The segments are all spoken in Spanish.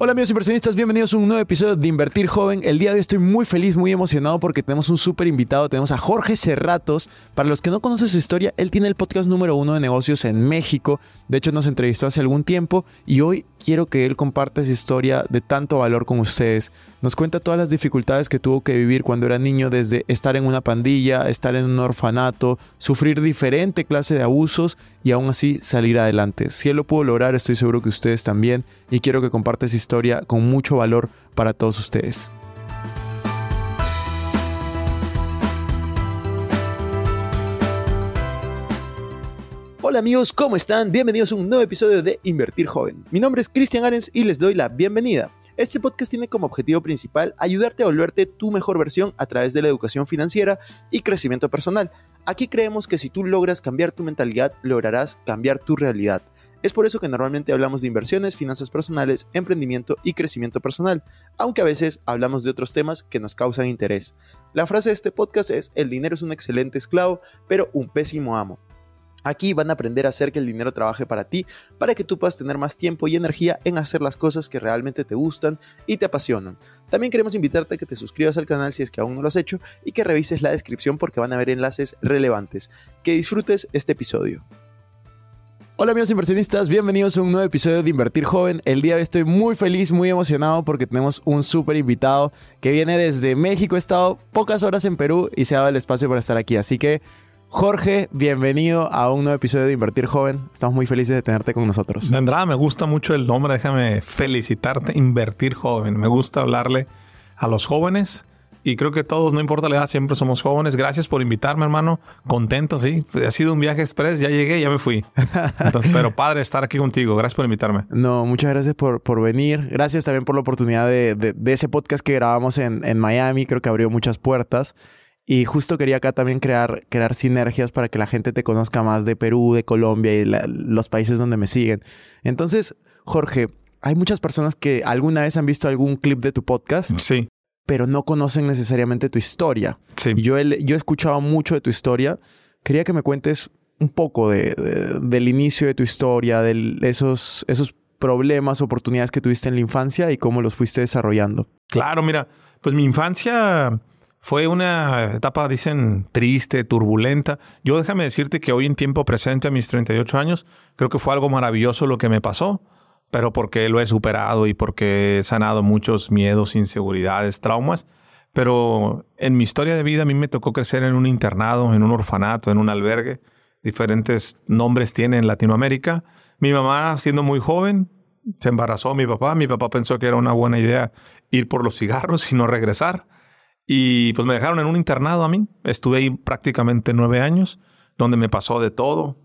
Hola amigos inversionistas, bienvenidos a un nuevo episodio de Invertir Joven. El día de hoy estoy muy feliz, muy emocionado porque tenemos un súper invitado. Tenemos a Jorge Cerratos. Para los que no conocen su historia, él tiene el podcast número uno de negocios en México. De hecho, nos entrevistó hace algún tiempo y hoy quiero que él comparte esa historia de tanto valor con ustedes. Nos cuenta todas las dificultades que tuvo que vivir cuando era niño, desde estar en una pandilla, estar en un orfanato, sufrir diferente clase de abusos y aún así salir adelante. Si él lo pudo lograr, estoy seguro que ustedes también y quiero que comparte esa con mucho valor para todos ustedes. Hola amigos, ¿cómo están? Bienvenidos a un nuevo episodio de Invertir Joven. Mi nombre es Cristian Arens y les doy la bienvenida. Este podcast tiene como objetivo principal ayudarte a volverte tu mejor versión a través de la educación financiera y crecimiento personal. Aquí creemos que si tú logras cambiar tu mentalidad, lograrás cambiar tu realidad. Es por eso que normalmente hablamos de inversiones, finanzas personales, emprendimiento y crecimiento personal, aunque a veces hablamos de otros temas que nos causan interés. La frase de este podcast es, el dinero es un excelente esclavo, pero un pésimo amo. Aquí van a aprender a hacer que el dinero trabaje para ti, para que tú puedas tener más tiempo y energía en hacer las cosas que realmente te gustan y te apasionan. También queremos invitarte a que te suscribas al canal si es que aún no lo has hecho y que revises la descripción porque van a haber enlaces relevantes. Que disfrutes este episodio. Hola amigos inversionistas, bienvenidos a un nuevo episodio de Invertir Joven. El día de hoy estoy muy feliz, muy emocionado porque tenemos un súper invitado que viene desde México. He estado pocas horas en Perú y se ha dado el espacio para estar aquí. Así que Jorge, bienvenido a un nuevo episodio de Invertir Joven. Estamos muy felices de tenerte con nosotros. De me gusta mucho el nombre. Déjame felicitarte. Invertir Joven. Me gusta hablarle a los jóvenes. Y creo que todos, no importa la edad, siempre somos jóvenes. Gracias por invitarme, hermano. Contento, sí. Ha sido un viaje express. Ya llegué, ya me fui. Entonces, pero padre estar aquí contigo. Gracias por invitarme. No, muchas gracias por, por venir. Gracias también por la oportunidad de, de, ese podcast que grabamos en, en Miami. Creo que abrió muchas puertas. Y justo quería acá también crear, crear sinergias para que la gente te conozca más de Perú, de Colombia y los países donde me siguen. Entonces, Jorge, hay muchas personas que alguna vez han visto algún clip de tu podcast. Sí. Pero no conocen necesariamente tu historia. Sí. Yo he, yo he escuchado mucho de tu historia. Quería que me cuentes un poco de, del inicio de tu historia, de esos, esos problemas, oportunidades que tuviste en la infancia y cómo los fuiste desarrollando. Claro, mira, pues mi infancia fue una etapa, dicen, triste, turbulenta. Yo déjame decirte que hoy en tiempo presente, a mis 38 años, creo que fue algo maravilloso lo que me pasó, pero porque lo he superado y porque he sanado muchos miedos, inseguridades, traumas. Pero en mi historia de vida a mí me tocó crecer en un internado, en un orfanato, en un albergue. Diferentes nombres tiene en Latinoamérica. Mi mamá, siendo muy joven, se embarazó mi papá. Mi papá pensó que era una buena idea ir por los cigarros y no regresar. Y pues me dejaron en un internado a mí. Estuve ahí prácticamente nueve años, donde me pasó de todo.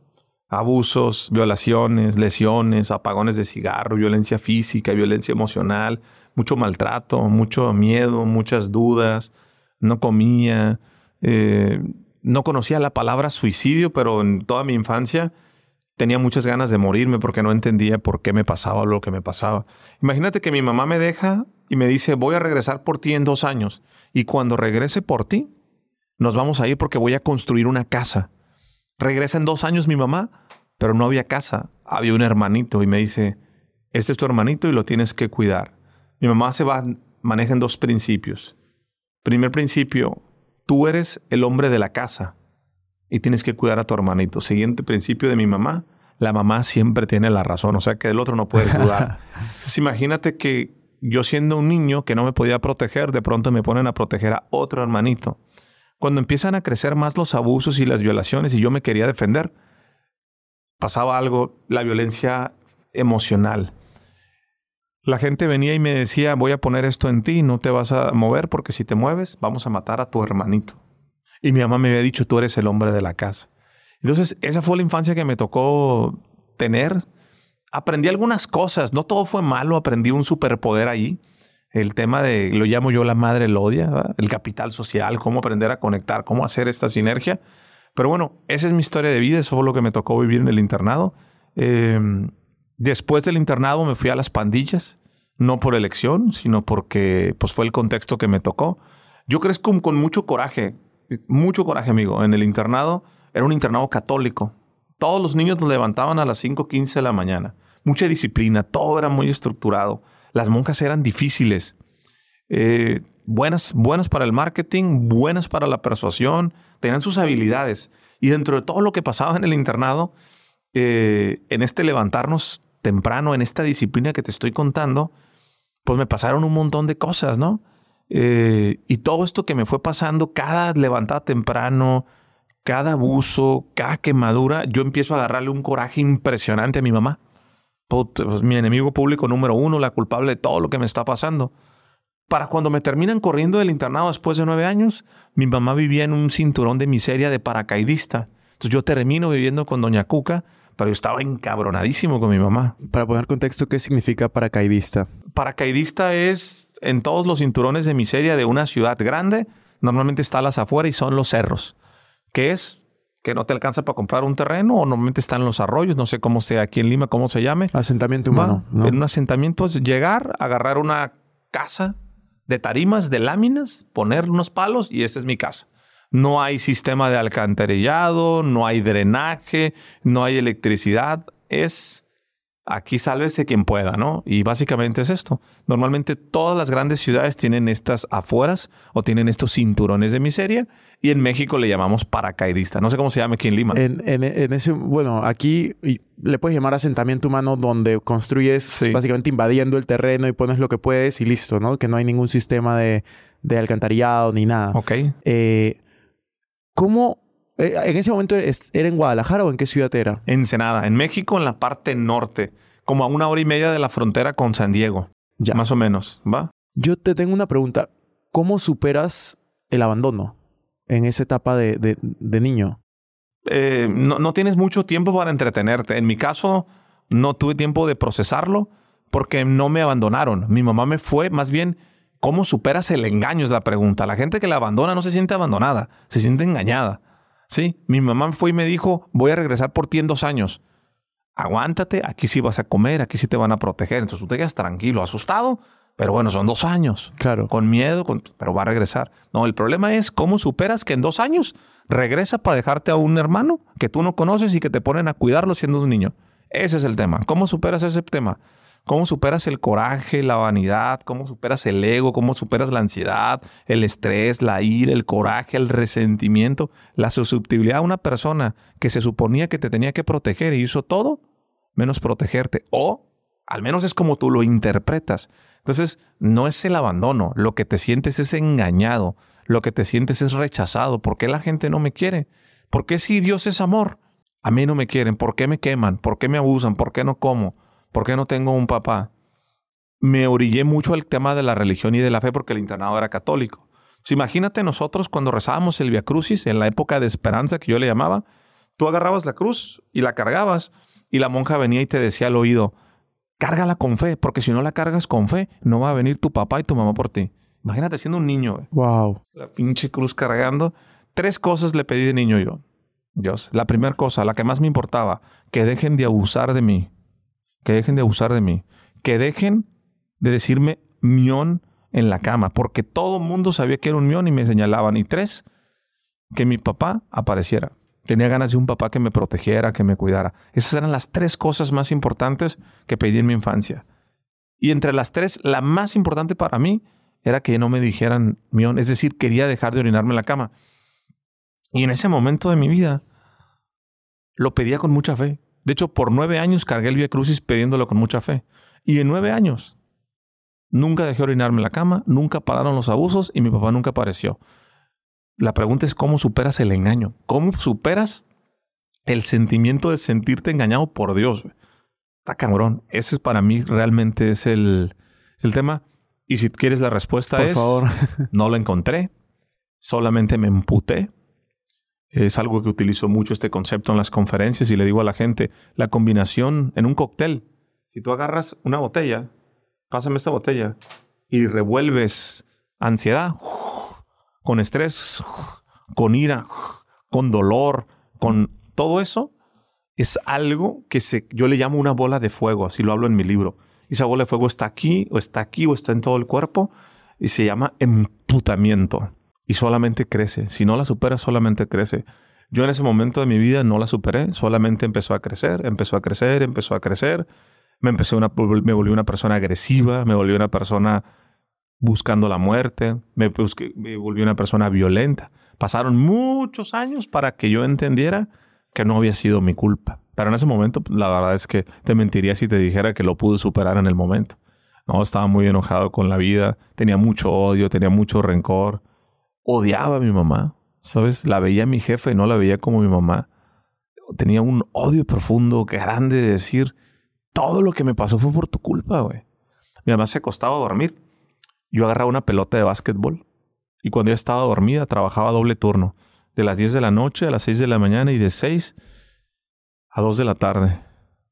Abusos, violaciones, lesiones, apagones de cigarro, violencia física, violencia emocional, mucho maltrato, mucho miedo, muchas dudas. No comía. Eh, no conocía la palabra suicidio, pero en toda mi infancia tenía muchas ganas de morirme porque no entendía por qué me pasaba lo que me pasaba. Imagínate que mi mamá me deja y me dice, voy a regresar por ti en dos años. Y cuando regrese por ti, nos vamos a ir porque voy a construir una casa. Regresa en dos años mi mamá, pero no había casa. Había un hermanito y me dice, este es tu hermanito y lo tienes que cuidar. Mi mamá se va, maneja en dos principios. Primer principio, tú eres el hombre de la casa y tienes que cuidar a tu hermanito. Siguiente principio de mi mamá, la mamá siempre tiene la razón, o sea que del otro no puedes dudar. Entonces imagínate que yo siendo un niño que no me podía proteger, de pronto me ponen a proteger a otro hermanito. Cuando empiezan a crecer más los abusos y las violaciones y yo me quería defender, pasaba algo, la violencia emocional. La gente venía y me decía, voy a poner esto en ti, no te vas a mover porque si te mueves vamos a matar a tu hermanito. Y mi mamá me había dicho, tú eres el hombre de la casa. Entonces, esa fue la infancia que me tocó tener aprendí algunas cosas. No todo fue malo, aprendí un superpoder ahí. El tema de, lo llamo yo la madre odia, el capital social, cómo aprender a conectar, cómo hacer esta sinergia. Pero bueno, esa es mi historia de vida, eso fue lo que me tocó vivir en el internado. Em, después del internado me fui a las pandillas, no por elección, sino porque pues, fue el contexto que me tocó. Yo crezco con mucho coraje, mucho coraje, amigo. En el internado era un internado católico. Todos los niños nos levantaban a las 5.15 de la mañana mucha disciplina, todo era muy estructurado. Las monjas eran difíciles. Eh, buenas, buenas para el marketing, buenas para la persuasión, tenían sus habilidades. Y dentro de todo lo que pasaba en el internado, eh, en este levantarnos temprano, en esta disciplina que te estoy contando, pues me pasaron un montón de cosas, ¿no? Eh, y todo esto que me fue pasando, cada levantada temprano, cada abuso, cada quemadura, yo empiezo a agarrarle un coraje impresionante a mi mamá. Pues, mi enemigo público número uno, la culpable de todo lo que me está pasando. Para cuando me terminan corriendo del internado después de nueve años, mi mamá vivía en un cinturón de miseria de paracaidista. Entonces yo termino viviendo con Doña Cuca, pero yo estaba encabronadísimo con mi mamá. Para poner contexto, ¿qué significa paracaidista? Paracaidista es en todos los cinturones de miseria de una ciudad grande. Normalmente está a las afueras y son los cerros. ¿Qué es? Que no te alcanza para comprar un terreno o normalmente están en los arroyos, no sé cómo sea aquí en Lima, cómo se llame. Asentamiento humano. En un asentamiento es llegar, agarrar una casa de tarimas, de láminas, poner unos palos y esa es mi casa. No hay sistema de alcantarillado, no hay drenaje, no hay electricidad. Es aquí sálvese quien pueda, ¿no? Y básicamente es esto. Normalmente todas las grandes ciudades tienen estas afueras o tienen estos cinturones de miseria y en México le llamamos paracaidista. No sé cómo se llama aquí en Lima. En, ese, bueno, aquí le puedes llamar asentamiento humano donde construyes básicamente invadiendo el terreno y pones lo que puedes y listo, ¿no? Que no hay ningún sistema de, de alcantarillado ni nada. Ok. Eh, ¿Cómo eh, ¿En ese momento era en Guadalajara o en qué ciudad era? Ensenada, en México, en la parte norte, como a una hora y media de la frontera con San Diego. Ya. Más o menos, ¿va? Yo te tengo una pregunta. ¿Cómo superas el abandono en esa etapa de, niño? Eh, no, no tienes mucho tiempo para entretenerte. En mi caso, no tuve tiempo de procesarlo porque no me abandonaron. Mi mamá me fue, más bien, ¿cómo superas el engaño? Es la pregunta. La gente que la abandona no se siente abandonada, se siente engañada. Sí, mi mamá fue y me dijo, voy a regresar por ti en dos años. Aguántate, aquí sí vas a comer, aquí sí te van a proteger. Entonces tú te quedas tranquilo, asustado, pero bueno, son dos años. Claro. Con miedo, pero va a regresar. No, el problema es cómo superas que en dos años regresa para dejarte a un hermano que tú no conoces y que te ponen a cuidarlo siendo un niño. Ese es el tema. ¿Cómo superas ese tema? ¿Cómo superas el coraje, la vanidad? ¿Cómo superas el ego? ¿Cómo superas la ansiedad, el estrés, la ira, el coraje, el resentimiento, la susceptibilidad a una persona que se suponía que te tenía que proteger y hizo todo menos protegerte? O al menos es como tú lo interpretas. Entonces, no es el abandono. Lo que te sientes es engañado. Lo que te sientes es rechazado. ¿Por qué la gente no me quiere? ¿Por qué si Dios es amor? A mí no me quieren. ¿Por qué me queman? ¿Por qué me abusan? ¿Por qué no como? ¿Por qué no tengo un papá? Me orillé mucho al tema de la religión y de la fe porque el internado era católico. imagínate nosotros cuando rezábamos el Via Crucis en la época de esperanza que yo le llamaba, tú agarrabas la cruz y la cargabas y la monja venía y te decía al oído, cárgala con fe, porque si no la cargas con fe, no va a venir tu papá y tu mamá por ti. Imagínate siendo un niño. Wow. La pinche cruz cargando. Tres cosas le pedí de niño yo. Dios. La primera cosa, la que más me importaba, que dejen de abusar de mí que dejen de abusar de mí, que dejen de decirme mión en la cama, porque todo el mundo sabía que era un mión y me señalaban. Y tres, que mi papá apareciera. Tenía ganas de un papá que me protegiera, que me cuidara. Esas eran las tres cosas más importantes que pedí en mi infancia. Y entre las tres, la más importante para mí era que no me dijeran mión, es decir, quería dejar de orinarme en la cama. Y en ese momento de mi vida, lo pedía con mucha fe. De hecho, por nueve años cargué el Via Crucis pidiéndolo con mucha fe. Y en nueve años nunca dejé orinarme en la cama, nunca pararon los abusos y mi papá nunca apareció. La pregunta es cómo superas el engaño. ¿Cómo superas el sentimiento de sentirte engañado por Dios? Está cabrón. Ese es para mí realmente es el, el tema. Y si quieres la respuesta por es... favor. no la encontré. Solamente me emputé es algo que utilizo mucho este concepto en las conferencias y le digo a la gente, la combinación en un cóctel, si tú agarras una botella, pásame esta botella y revuelves ansiedad con estrés, con ira, con dolor, con todo eso, es algo que se, yo le llamo una bola de fuego, así lo hablo en mi libro. Y esa bola de fuego está aquí, o está aquí, o está en todo el cuerpo, y se llama emputamiento y solamente crece. Si no la supera, solamente crece. Yo en ese momento de mi vida no la superé, solamente empezó a crecer, empezó a crecer, empezó a crecer. Me empecé una, me volví una persona agresiva, me volví una persona buscando la muerte, me, me volví una persona violenta. Pasaron muchos años para que yo entendiera que no había sido mi culpa. Pero en ese momento, la verdad es que te mentiría si te dijera que lo pude superar en el momento. No, estaba muy enojado con la vida, tenía mucho odio, tenía mucho rencor. Odiaba a mi mamá, ¿sabes? La veía a mi jefe y no la veía como mi mamá. Tenía un odio profundo, grande de decir, todo lo que me pasó fue por tu culpa, güey. Mi mamá se acostaba a dormir. Yo agarraba una pelota de básquetbol y cuando ella estaba dormida trabajaba doble turno, de las 10 de la noche a las 6 de la mañana y de 6 a 2 de la tarde.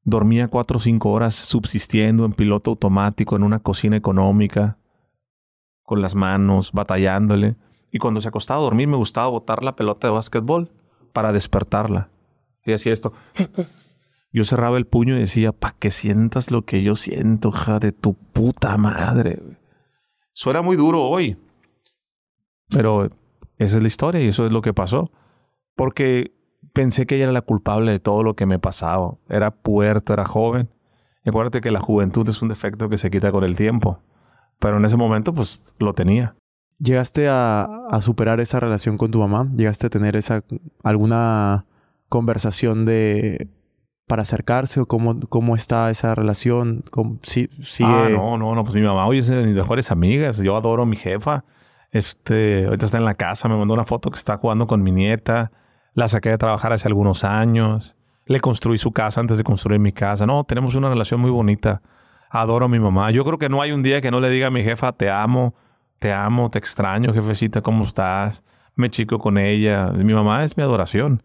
Dormía cuatro o cinco horas subsistiendo en piloto automático en una cocina económica, con las manos, batallándole. Y cuando se acostaba a dormir me gustaba botar la pelota de básquetbol para despertarla. Y hacía esto. Yo cerraba el puño y decía, pa' que sientas lo que yo siento, hija de tu puta madre. Suena muy duro hoy, pero esa es la historia y eso es lo que pasó. Porque pensé que ella era la culpable de todo lo que me pasaba. Era puerto, era joven. Y acuérdate que la juventud es un defecto que se quita con el tiempo. Pero en ese momento, pues lo tenía. ¿Llegaste a, superar esa relación con tu mamá? ¿Llegaste a tener esa alguna conversación de para acercarse o cómo, cómo está esa relación? si. Ah, no, no, no, pues mi mamá hoy es de mis mejores amigas. Yo adoro a mi jefa. Este, ahorita está en la casa, me mandó una foto que está jugando con mi nieta. La saqué de trabajar hace algunos años. Le construí su casa antes de construir mi casa. No, tenemos una relación muy bonita. Adoro a mi mamá. Yo creo que no hay un día que no le diga a mi jefa, te amo, te amo, te extraño, jefecita, ¿cómo estás? Me chico con ella. Mi mamá es mi adoración.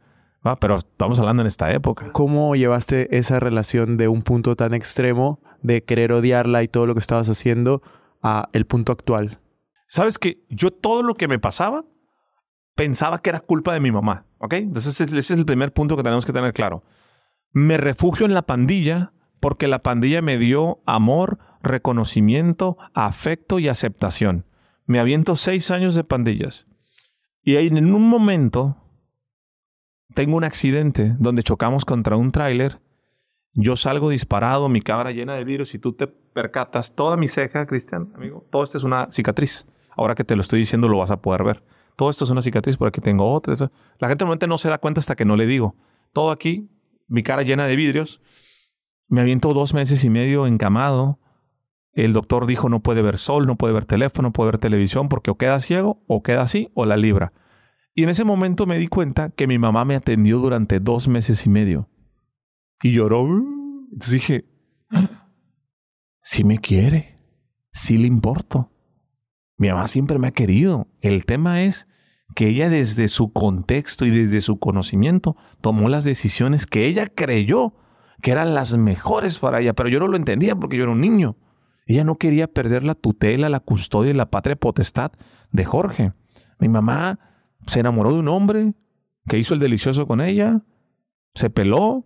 Pero estamos hablando en esta época. ¿Cómo llevaste esa relación de un punto tan extremo de querer odiarla y todo lo que estabas haciendo a el punto actual? Sabes que yo todo lo que me pasaba pensaba que era culpa de mi mamá. ¿Ok? Entonces ese es el primer punto que tenemos que tener claro. Me refugio en la pandilla porque la pandilla me dio amor, reconocimiento, afecto y aceptación. Me aviento seis años de pandillas. Y en un momento tengo un accidente donde chocamos contra un tráiler. Yo salgo disparado, mi cámara llena de virus y tú te percatas, toda mi ceja, Cristian, amigo, todo esto es una cicatriz. Ahora que te lo estoy diciendo lo vas a poder ver. Todo esto es una cicatriz, por aquí tengo otra. La gente normalmente no se da cuenta hasta que no le digo. Todo aquí, mi cara llena de vidrios. Me aviento dos meses y medio encamado. El doctor dijo no puede ver sol, no puede ver teléfono, no puede ver televisión porque o queda ciego, o queda así, o la libra. Y en ese momento me di cuenta que mi mamá me atendió durante dos meses y medio. Y lloró. Entonces dije, sí me quiere, sí le importo. Mi mamá siempre me ha querido. El tema es que ella desde su contexto y desde su conocimiento tomó las decisiones que ella creyó que eran las mejores para ella, pero yo no lo entendía porque yo era un niño. Ella no quería perder la tutela, la custodia y la patria potestad de Jorge. Mi mamá se enamoró de un hombre que hizo el delicioso con ella, se peló,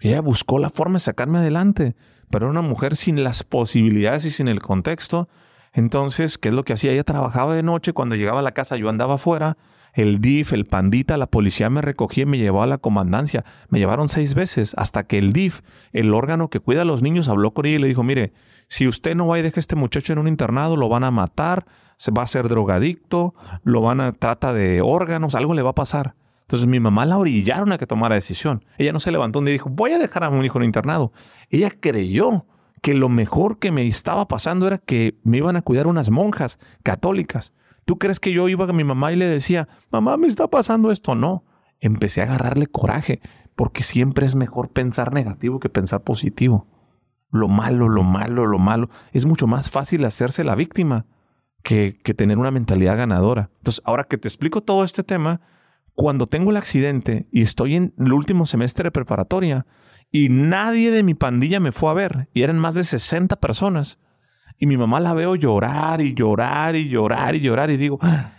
y ella buscó la forma de sacarme adelante, pero era una mujer sin las posibilidades y sin el contexto entonces, ¿qué es lo que hacía? Ella trabajaba de noche, cuando llegaba a la casa yo andaba afuera, el DIF, el pandita, la policía me recogía y me llevaba a la comandancia. Me llevaron seis veces hasta que el DIF, el órgano que cuida a los niños, habló con ella y le dijo, mire, si usted no va y deja a este muchacho en un internado, lo van a matar, se va a ser drogadicto, lo van a trata de órganos, algo le va a pasar. Entonces mi mamá la orillaron a que tomara decisión. Ella no se levantó un día y dijo, voy a dejar a mi hijo en un internado. Ella creyó que lo mejor que me estaba pasando era que me iban a cuidar unas monjas católicas. ¿Tú crees que yo iba a mi mamá y le decía, mamá, me está pasando esto? No. Empecé a agarrarle coraje, porque siempre es mejor pensar negativo que pensar positivo. Lo malo, lo malo, lo malo. Es mucho más fácil hacerse la víctima que, que tener una mentalidad ganadora. Entonces, ahora que te explico todo este tema, cuando tengo el accidente y estoy en el último semestre de preparatoria, y nadie de mi pandilla me fue a ver. Y eran más de 60 personas. Y mi mamá la veo llorar y llorar y llorar y llorar. Y digo, ah".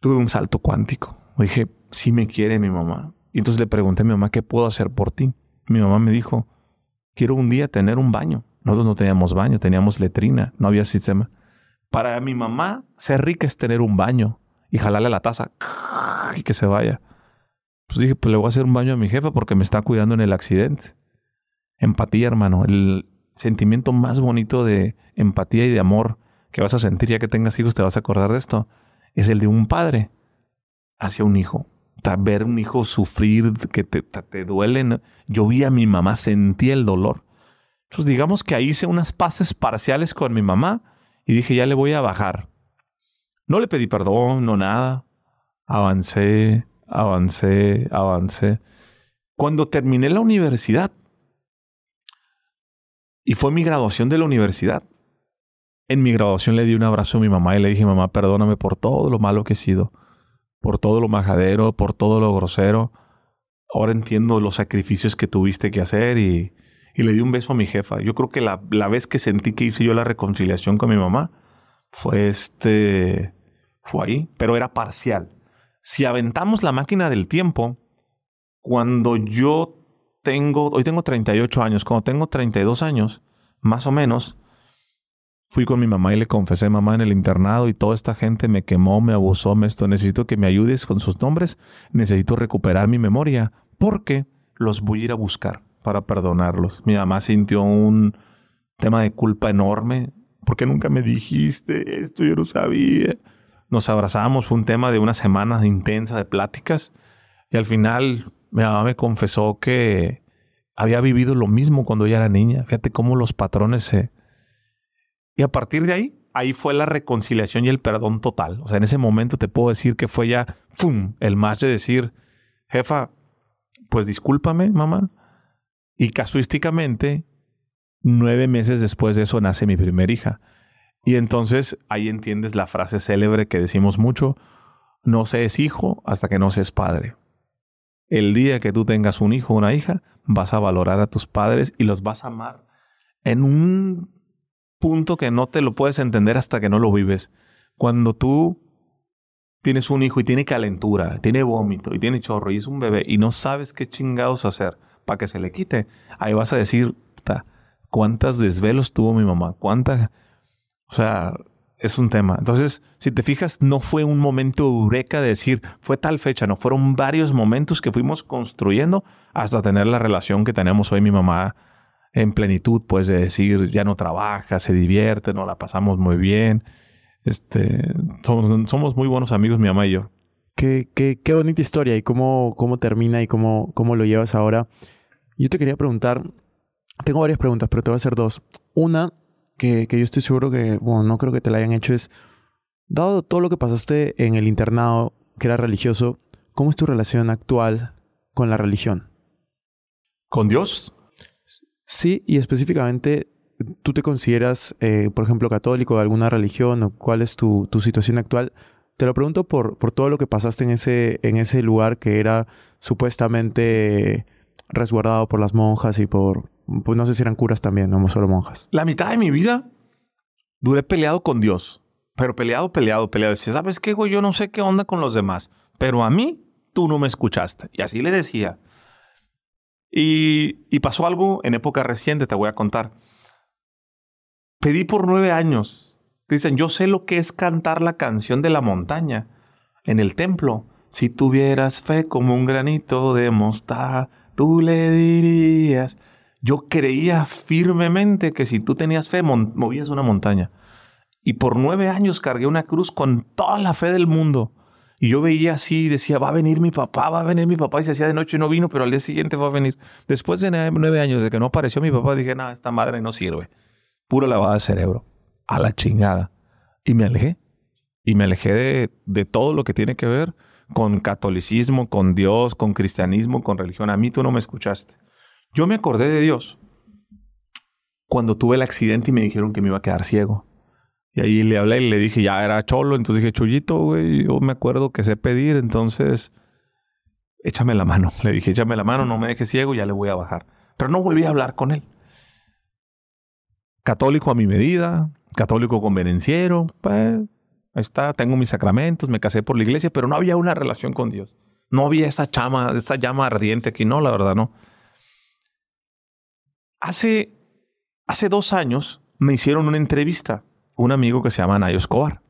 tuve un salto cuántico. Dije, sí me quiere mi mamá. Y entonces le pregunté a mi mamá, ¿qué puedo hacer por ti? Mi mamá me dijo, quiero un día tener un baño. Nosotros no teníamos baño, teníamos letrina, no había sistema. Para mi mamá, ser rica es tener un baño y jalarle la taza y que se vaya. Pues dije, pues le voy a hacer un baño a mi jefa porque me está cuidando en el accidente. Empatía, hermano. El sentimiento más bonito de empatía y de amor que vas a sentir ya que tengas hijos, te vas a acordar de esto, es el de un padre hacia un hijo. Ver un hijo sufrir, que te, te duele. Yo vi a mi mamá, sentí el dolor. Entonces digamos que ahí hice unas paces parciales con mi mamá y dije, ya le voy a bajar. No le pedí perdón, no nada. Avancé, avancé, avancé. Cuando terminé la universidad, y fue mi graduación de la universidad, en mi graduación le di un abrazo a mi mamá y le dije, mamá, perdóname por todo lo malo que he sido, por todo lo majadero, por todo lo grosero. Ahora entiendo los sacrificios que tuviste que hacer y, le di un beso a mi jefa. Yo creo que la, la, vez que sentí que hice yo la reconciliación con mi mamá fue este, fue ahí, pero era parcial. Si aventamos la máquina del tiempo, cuando yo tengo, hoy tengo 38 años, cuando tengo 32 años, más o menos, fui con mi mamá y le confesé, mamá, en el internado y toda esta gente me quemó, me abusó, me esto, necesito que me ayudes con sus nombres, necesito recuperar mi memoria, porque los voy a ir a buscar para perdonarlos. Mi mamá sintió un tema de culpa enorme, porque nunca me dijiste esto, yo no sabía. Nos abrazamos, fue un tema de una semana intensa de pláticas y al final mi mamá me confesó que había vivido lo mismo cuando ella era niña. Fíjate cómo los patrones se... Y a partir de ahí, ahí fue la reconciliación y el perdón total. O sea, en ese momento te puedo decir que fue ya, ¡pum!, el match de decir, jefa, pues discúlpame, mamá. Y casuísticamente, nueve meses después de eso nace mi primera hija. Y entonces ahí entiendes la frase célebre que decimos mucho, no se hijo hasta que no se padre. El día que tú tengas un hijo o una hija, vas a valorar a tus padres y los vas a amar en un punto que no te lo puedes entender hasta que no lo vives. Cuando tú tienes un hijo y tiene calentura, tiene vómito y tiene chorro y es un bebé y no sabes qué chingados hacer para que se le quite, ahí vas a decir, cuántas desvelos tuvo mi mamá, cuántas, o sea, es un tema. Entonces, si te fijas, no fue un momento eureka de decir, fue tal fecha, no, fueron varios momentos que fuimos construyendo hasta tener la relación que tenemos hoy mi mamá en plenitud, pues de decir, ya no trabaja, se divierte, nos la pasamos muy bien. Este, somos, somos muy buenos amigos, mi mamá y yo. Qué, qué, qué bonita historia y cómo, cómo termina y cómo, cómo lo llevas ahora. Yo te quería preguntar, tengo varias preguntas, pero te voy a hacer dos. Una, que, yo estoy seguro que, bueno, no creo que te la hayan hecho, es, dado todo lo que pasaste en el internado, que era religioso, ¿cómo es tu relación actual con la religión? ¿Con Dios? Sí, y específicamente, ¿tú te consideras, eh, por ejemplo, católico de alguna religión o cuál es tu, tu situación actual? Te lo pregunto por, por todo lo que pasaste en ese, en ese lugar que era supuestamente resguardado por las monjas y por, pues no sé si eran curas también, no solo monjas. La mitad de mi vida duré peleado con Dios. Pero peleado, peleado, peleado. Decía, ¿sabes qué, güey? Yo no sé qué onda con los demás. Pero a mí, tú no me escuchaste. Y así le decía. Y, pasó algo en época reciente, te voy a contar. Pedí por nueve años. Dicen, yo sé lo que es cantar la canción de la montaña en el templo. Si tuvieras fe como un granito de mostaza, tú le dirías yo creía firmemente que si tú tenías fe, movías una montaña. Y por nueve años cargué una cruz con toda la fe del mundo. Y yo veía así, decía, va a venir mi papá, va a venir mi papá. Y se hacía de noche y no vino, pero al día siguiente va a venir. Después de nueve años de que no apareció mi papá, dije, no, esta madre no sirve. Pura lavada de cerebro. A la chingada. Y me alejé. Y me alejé de, de todo lo que tiene que ver con catolicismo, con Dios, con cristianismo, con religión. A mí tú no me escuchaste. Yo me acordé de Dios cuando tuve el accidente y me dijeron que me iba a quedar ciego. Y ahí le hablé y le dije, ya era cholo. Entonces dije, Chullito, güey, yo me acuerdo que sé pedir, entonces échame la mano. Le dije, échame la mano, no me dejes ciego, ya le voy a bajar. Pero no volví a hablar con él. Católico a mi medida, católico convenenciero, pues ahí está, tengo mis sacramentos, me casé por la iglesia, pero no había una relación con Dios. No había esa chama, esa llama ardiente aquí, no, la verdad, no. Hace, hace dos años me hicieron una entrevista un amigo que se llama Nayo Escobar.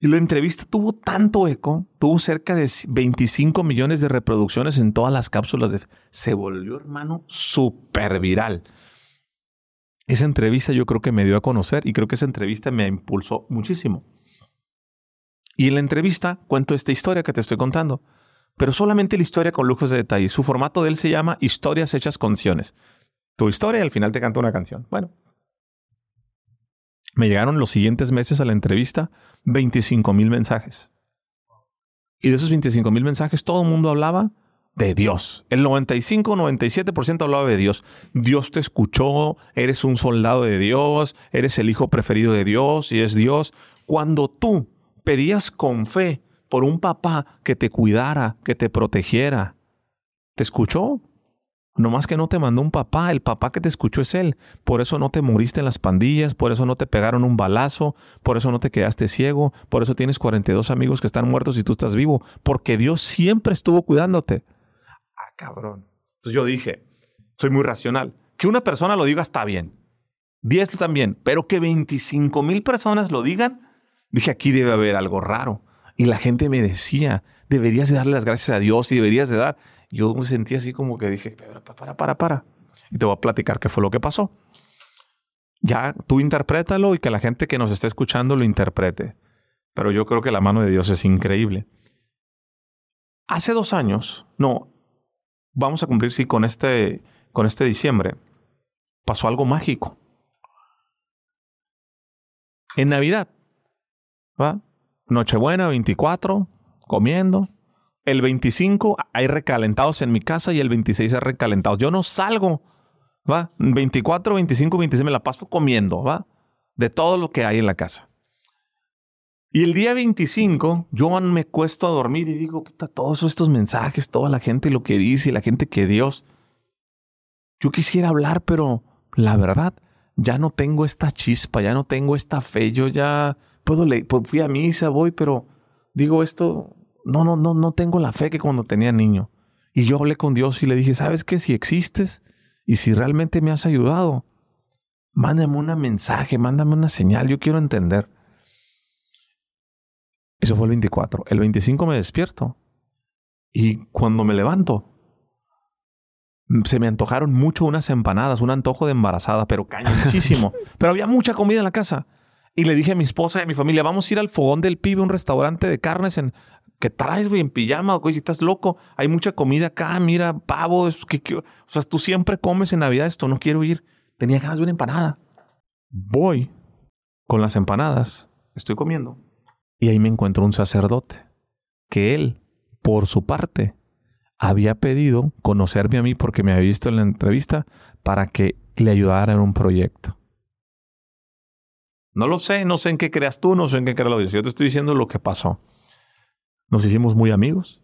Y la entrevista tuvo tanto eco, tuvo cerca de 25 millones de reproducciones en todas las cápsulas. De, se volvió, hermano, súper viral. Esa entrevista yo creo que me dio a conocer y creo que esa entrevista me impulsó muchísimo. Y en la entrevista cuento esta historia que te estoy contando, pero solamente la historia con lujos de detalle. Su formato de él se llama Historias hechas canciones. Tu historia y al final te canta una canción. Bueno, me llegaron los siguientes meses a la entrevista 25 mil mensajes. Y de esos 25 mil mensajes todo el mundo hablaba de Dios. El 95-97% hablaba de Dios. Dios te escuchó, eres un soldado de Dios, eres el hijo preferido de Dios y es Dios. Cuando tú pedías con fe por un papá que te cuidara, que te protegiera, ¿te escuchó? No más que no te mandó un papá, el papá que te escuchó es él. Por eso no te moriste en las pandillas, por eso no te pegaron un balazo, por eso no te quedaste ciego, por eso tienes 42 amigos que están muertos y tú estás vivo, porque Dios siempre estuvo cuidándote. Ah, cabrón. Entonces yo dije, soy muy racional. Que una persona lo diga está bien. 10 también, pero que 25 mil personas lo digan, dije, aquí debe haber algo raro. Y la gente me decía, deberías de darle las gracias a Dios y deberías de dar yo me sentí así como que dije, para, para, para. Y te voy a platicar qué fue lo que pasó. Ya tú interprétalo y que la gente que nos esté escuchando lo interprete. Pero yo creo que la mano de Dios es increíble. Hace dos años, no, vamos a cumplir, sí, con este, con este diciembre, pasó algo mágico. En Navidad, ¿va? Nochebuena 24, comiendo, el 25 hay recalentados en mi casa y el 26 hay recalentados. Yo no salgo, ¿va? 24, 25, 26 me la paso comiendo, ¿va? De todo lo que hay en la casa. Y el día 25 yo me cuesto a dormir y digo, puta, todos estos mensajes, toda la gente lo que dice, la gente que Dios. Yo quisiera hablar, pero la verdad, ya no tengo esta chispa, ya no tengo esta fe. Yo ya puedo leer, pues fui a misa, voy, pero digo esto, no, no, no, no tengo la fe que cuando tenía niño. Y yo hablé con Dios y le dije, ¿sabes qué? Si existes y si realmente me has ayudado, mándame un mensaje, mándame una señal, yo quiero entender. Eso fue el 24. El 25 me despierto. Y cuando me levanto, se me antojaron mucho unas empanadas, un antojo de embarazada, pero cañoncísimo. pero había mucha comida en la casa. Y le dije a mi esposa y a mi familia, vamos a ir al Fogón del Pibe, un restaurante de carnes en ¿Qué traes, güey? En pijama, güey, estás loco. Hay mucha comida acá, mira, pavo. que, o sea, tú siempre comes en Navidad esto, no quiero ir. Tenía ganas de una empanada. Voy con las empanadas, estoy comiendo. Y ahí me encuentro un sacerdote que él, por su parte, había pedido conocerme a mí porque me había visto en la entrevista para que le ayudara en un proyecto. No lo sé, no sé en qué creas tú, no sé en qué creas lo Yo te estoy diciendo lo que pasó. Nos hicimos muy amigos.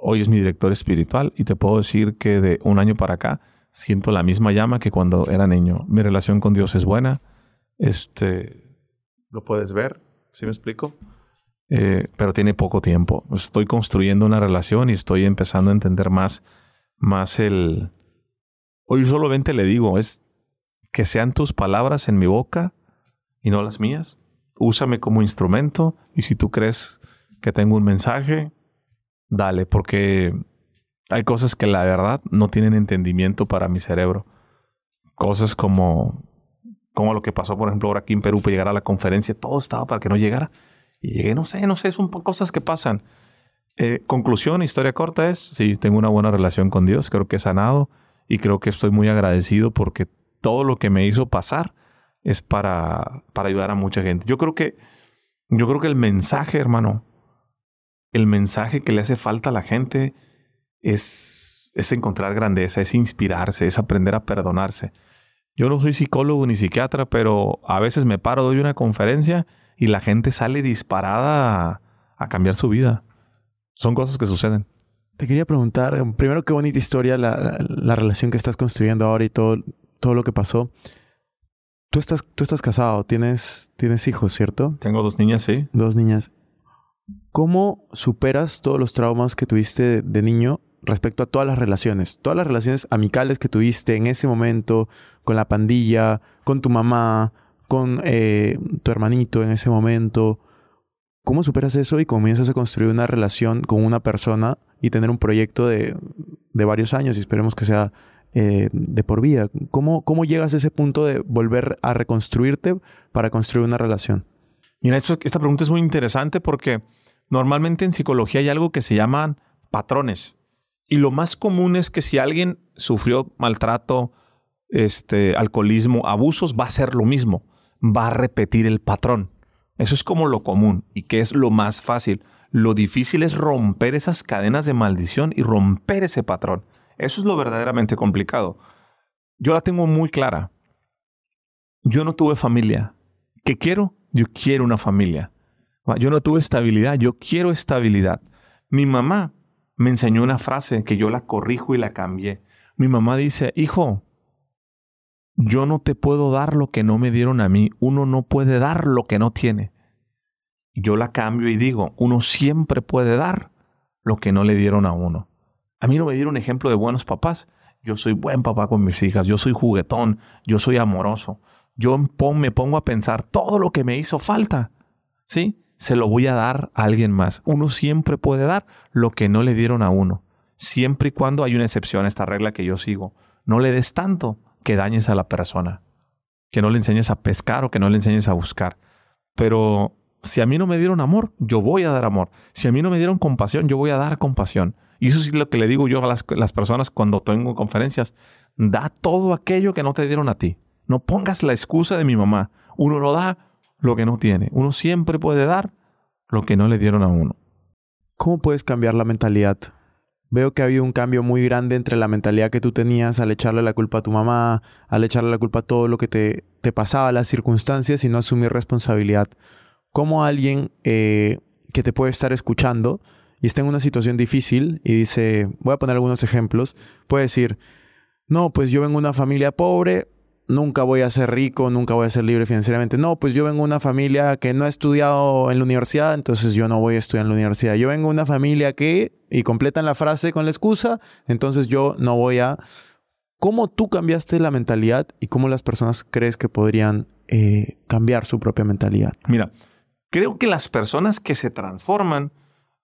Hoy es mi director espiritual y te puedo decir que de un año para acá siento la misma llama que cuando era niño. Mi relación con Dios es buena. Este, lo puedes ver, ¿sí me explico? Eh, pero tiene poco tiempo. Estoy construyendo una relación y estoy empezando a entender más, más el... Hoy solamente le digo, es que sean tus palabras en mi boca y no las mías. Úsame como instrumento y si tú crees que tengo un mensaje, dale, porque hay cosas que la verdad no tienen entendimiento para mi cerebro. Cosas como, como lo que pasó, por ejemplo, ahora aquí en Perú para llegar a la conferencia, todo estaba para que no llegara. Y llegué, no sé, no sé, son cosas que pasan. Eh, conclusión, historia corta es, sí, tengo una buena relación con Dios, creo que he sanado y creo que estoy muy agradecido porque todo lo que me hizo pasar es para, para ayudar a mucha gente. Yo creo que, yo creo que el mensaje, hermano, el mensaje que le hace falta a la gente es, es encontrar grandeza, es inspirarse, es aprender a perdonarse. Yo no soy psicólogo ni psiquiatra, pero a veces me paro, doy una conferencia y la gente sale disparada a, cambiar su vida. Son cosas que suceden. Te quería preguntar, primero qué bonita historia la, la, relación que estás construyendo ahora y todo, todo lo que pasó. Tú estás, tú estás casado, tienes, tienes hijos, ¿cierto? Tengo dos niñas, sí. Dos niñas. ¿Cómo superas todos los traumas que tuviste de niño respecto a todas las relaciones? Todas las relaciones amicales que tuviste en ese momento, con la pandilla, con tu mamá, con eh, tu hermanito en ese momento. ¿Cómo superas eso y comienzas a construir una relación con una persona y tener un proyecto de, varios años y esperemos que sea eh, de por vida? ¿Cómo, ¿Cómo llegas a ese punto de volver a reconstruirte para construir una relación? Mira, esta pregunta es muy interesante porque normalmente en psicología hay algo que se llaman patrones. Y lo más común es que si alguien sufrió maltrato, este, alcoholismo, abusos, va a ser lo mismo. Va a repetir el patrón. Eso es como lo común y que es lo más fácil. Lo difícil es romper esas cadenas de maldición y romper ese patrón. Eso es lo verdaderamente complicado. Yo la tengo muy clara. Yo no tuve familia. ¿Qué quiero? Yo quiero una familia. Yo no tuve estabilidad. Yo quiero estabilidad. Mi mamá me enseñó una frase que yo la corrijo y la cambié. Mi mamá dice, hijo, yo no te puedo dar lo que no me dieron a mí. Uno no puede dar lo que no tiene. Yo la cambio y digo, uno siempre puede dar lo que no le dieron a uno. A mí no me dieron ejemplo de buenos papás. Yo soy buen papá con mis hijas, yo soy juguetón, yo soy amoroso. Yo me pongo a pensar todo lo que me hizo falta. ¿Sí? Se lo voy a dar a alguien más. Uno siempre puede dar lo que no le dieron a uno. Siempre y cuando hay una excepción a esta regla que yo sigo. No le des tanto que dañes a la persona, que no le enseñes a pescar o que no le enseñes a buscar. Pero si a mí no me dieron amor, yo voy a dar amor. Si a mí no me dieron compasión, yo voy a dar compasión. Y eso es lo que le digo yo a las, las personas cuando tengo conferencias. Da todo aquello que no te dieron a ti. No pongas la excusa de mi mamá. Uno no da lo que no tiene. Uno siempre puede dar lo que no le dieron a uno. ¿Cómo puedes cambiar la mentalidad veo que ha habido un cambio muy grande entre la mentalidad que tú tenías al echarle la culpa a tu mamá, al echarle la culpa a todo lo que te, te pasaba, las circunstancias y no asumir responsabilidad. Como alguien eh, que te puede estar escuchando y está en una situación difícil y dice, voy a poner algunos ejemplos, puede decir, no, pues yo vengo de una familia pobre, nunca voy a ser rico, nunca voy a ser libre financieramente. No, pues yo vengo de una familia que no ha estudiado en la universidad, entonces yo no voy a estudiar en la universidad. Yo vengo de una familia que, y completan la frase con la excusa, entonces yo no voy a... ¿Cómo tú cambiaste la mentalidad y cómo las personas crees que podrían eh, cambiar su propia mentalidad? Mira, creo que las personas que se transforman,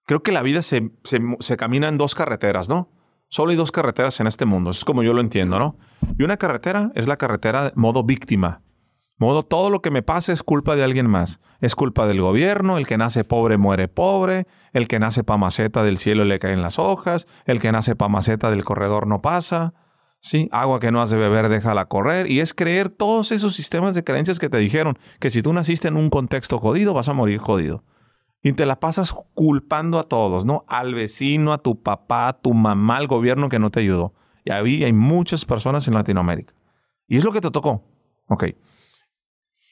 creo que la vida se, se, se camina en dos carreteras, ¿no? Solo hay dos carreteras en este mundo, es como yo lo entiendo, ¿no? Y una carretera es la carretera de modo víctima. Modo, todo lo que me pasa es culpa de alguien más. Es culpa del gobierno, el que nace pobre muere pobre, el que nace pa' maceta del cielo le caen las hojas, el que nace pa' maceta del corredor no pasa. Sí, agua que no has de beber, déjala correr. Y es creer todos esos sistemas de creencias que te dijeron que si tú naciste en un contexto jodido, vas a morir jodido y te la pasas culpando a todos, ¿no? Al vecino, a tu papá, a tu mamá, al gobierno que no te ayudó. Y ahí hay muchas personas en Latinoamérica. Y es lo que te tocó. Ok.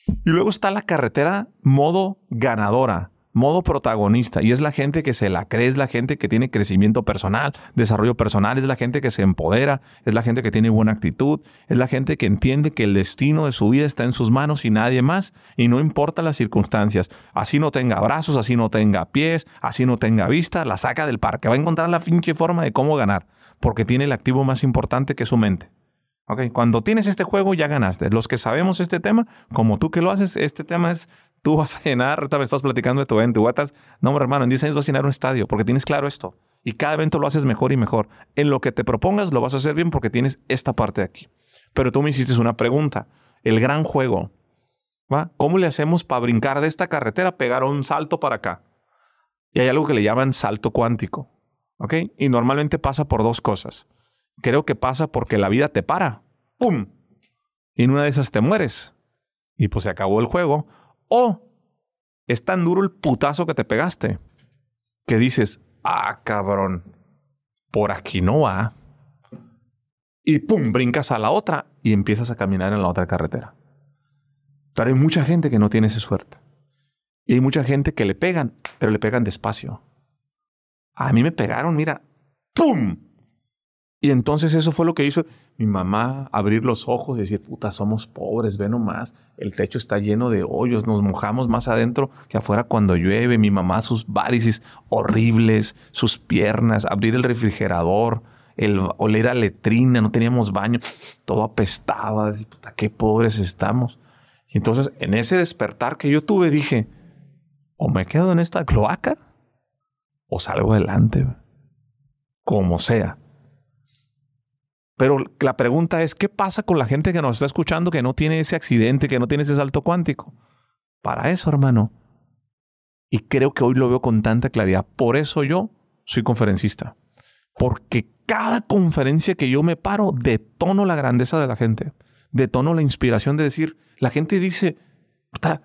Y luego está la carretera modo ganadora modo protagonista y es la gente que se la cree, es la gente que tiene crecimiento personal, desarrollo personal, es la gente que se empodera, es la gente que tiene buena actitud, es la gente que entiende que el destino de su vida está en sus manos y nadie más y no importa las circunstancias, así no tenga brazos, así no tenga pies, así no tenga vista, la saca del parque, va a encontrar la finche forma de cómo ganar, porque tiene el activo más importante que su mente. Okay. Cuando tienes este juego ya ganaste. Los que sabemos este tema, como tú que lo haces, este tema es tú vas a llenar, ahorita me estás platicando de tu evento, guatas, no, hermano, en 10 años vas a llenar un estadio porque tienes claro esto. Y cada evento lo haces mejor y mejor. En lo que te propongas lo vas a hacer bien porque tienes esta parte de aquí. Pero tú me hiciste una pregunta. El gran juego, ¿va? ¿Cómo le hacemos para brincar de esta carretera, pegar un salto para acá? Y hay algo que le llaman salto cuántico, ¿ok? Y normalmente pasa por dos cosas. Creo que pasa porque la vida te para, ¡pum! Y en una de esas te mueres. Y pues se acabó el juego. O es tan duro el putazo que te pegaste que dices, ah, cabrón, por aquí no va. Y pum, brincas a la otra y empiezas a caminar en la otra carretera. Pero hay mucha gente que no tiene esa suerte. Y hay mucha gente que le pegan, pero le pegan despacio. A mí me pegaron, mira, ¡pum! Y entonces eso fue lo que hizo mi mamá, abrir los ojos y decir, puta, somos pobres, ve nomás, el techo está lleno de hoyos, nos mojamos más adentro que afuera cuando llueve, mi mamá sus varices horribles, sus piernas, abrir el refrigerador, el oler a letrina, no teníamos baño, todo apestaba, decir, puta, qué pobres estamos. Y entonces en ese despertar que yo tuve dije, o me quedo en esta cloaca o salgo adelante, como sea. Pero la pregunta es, ¿qué pasa con la gente que nos está escuchando que no tiene ese accidente, que no tiene ese salto cuántico? Para eso, hermano. Y creo que hoy lo veo con tanta claridad. Por eso yo soy conferencista. Porque cada conferencia que yo me paro, detono la grandeza de la gente. Detono la inspiración de decir, la gente dice,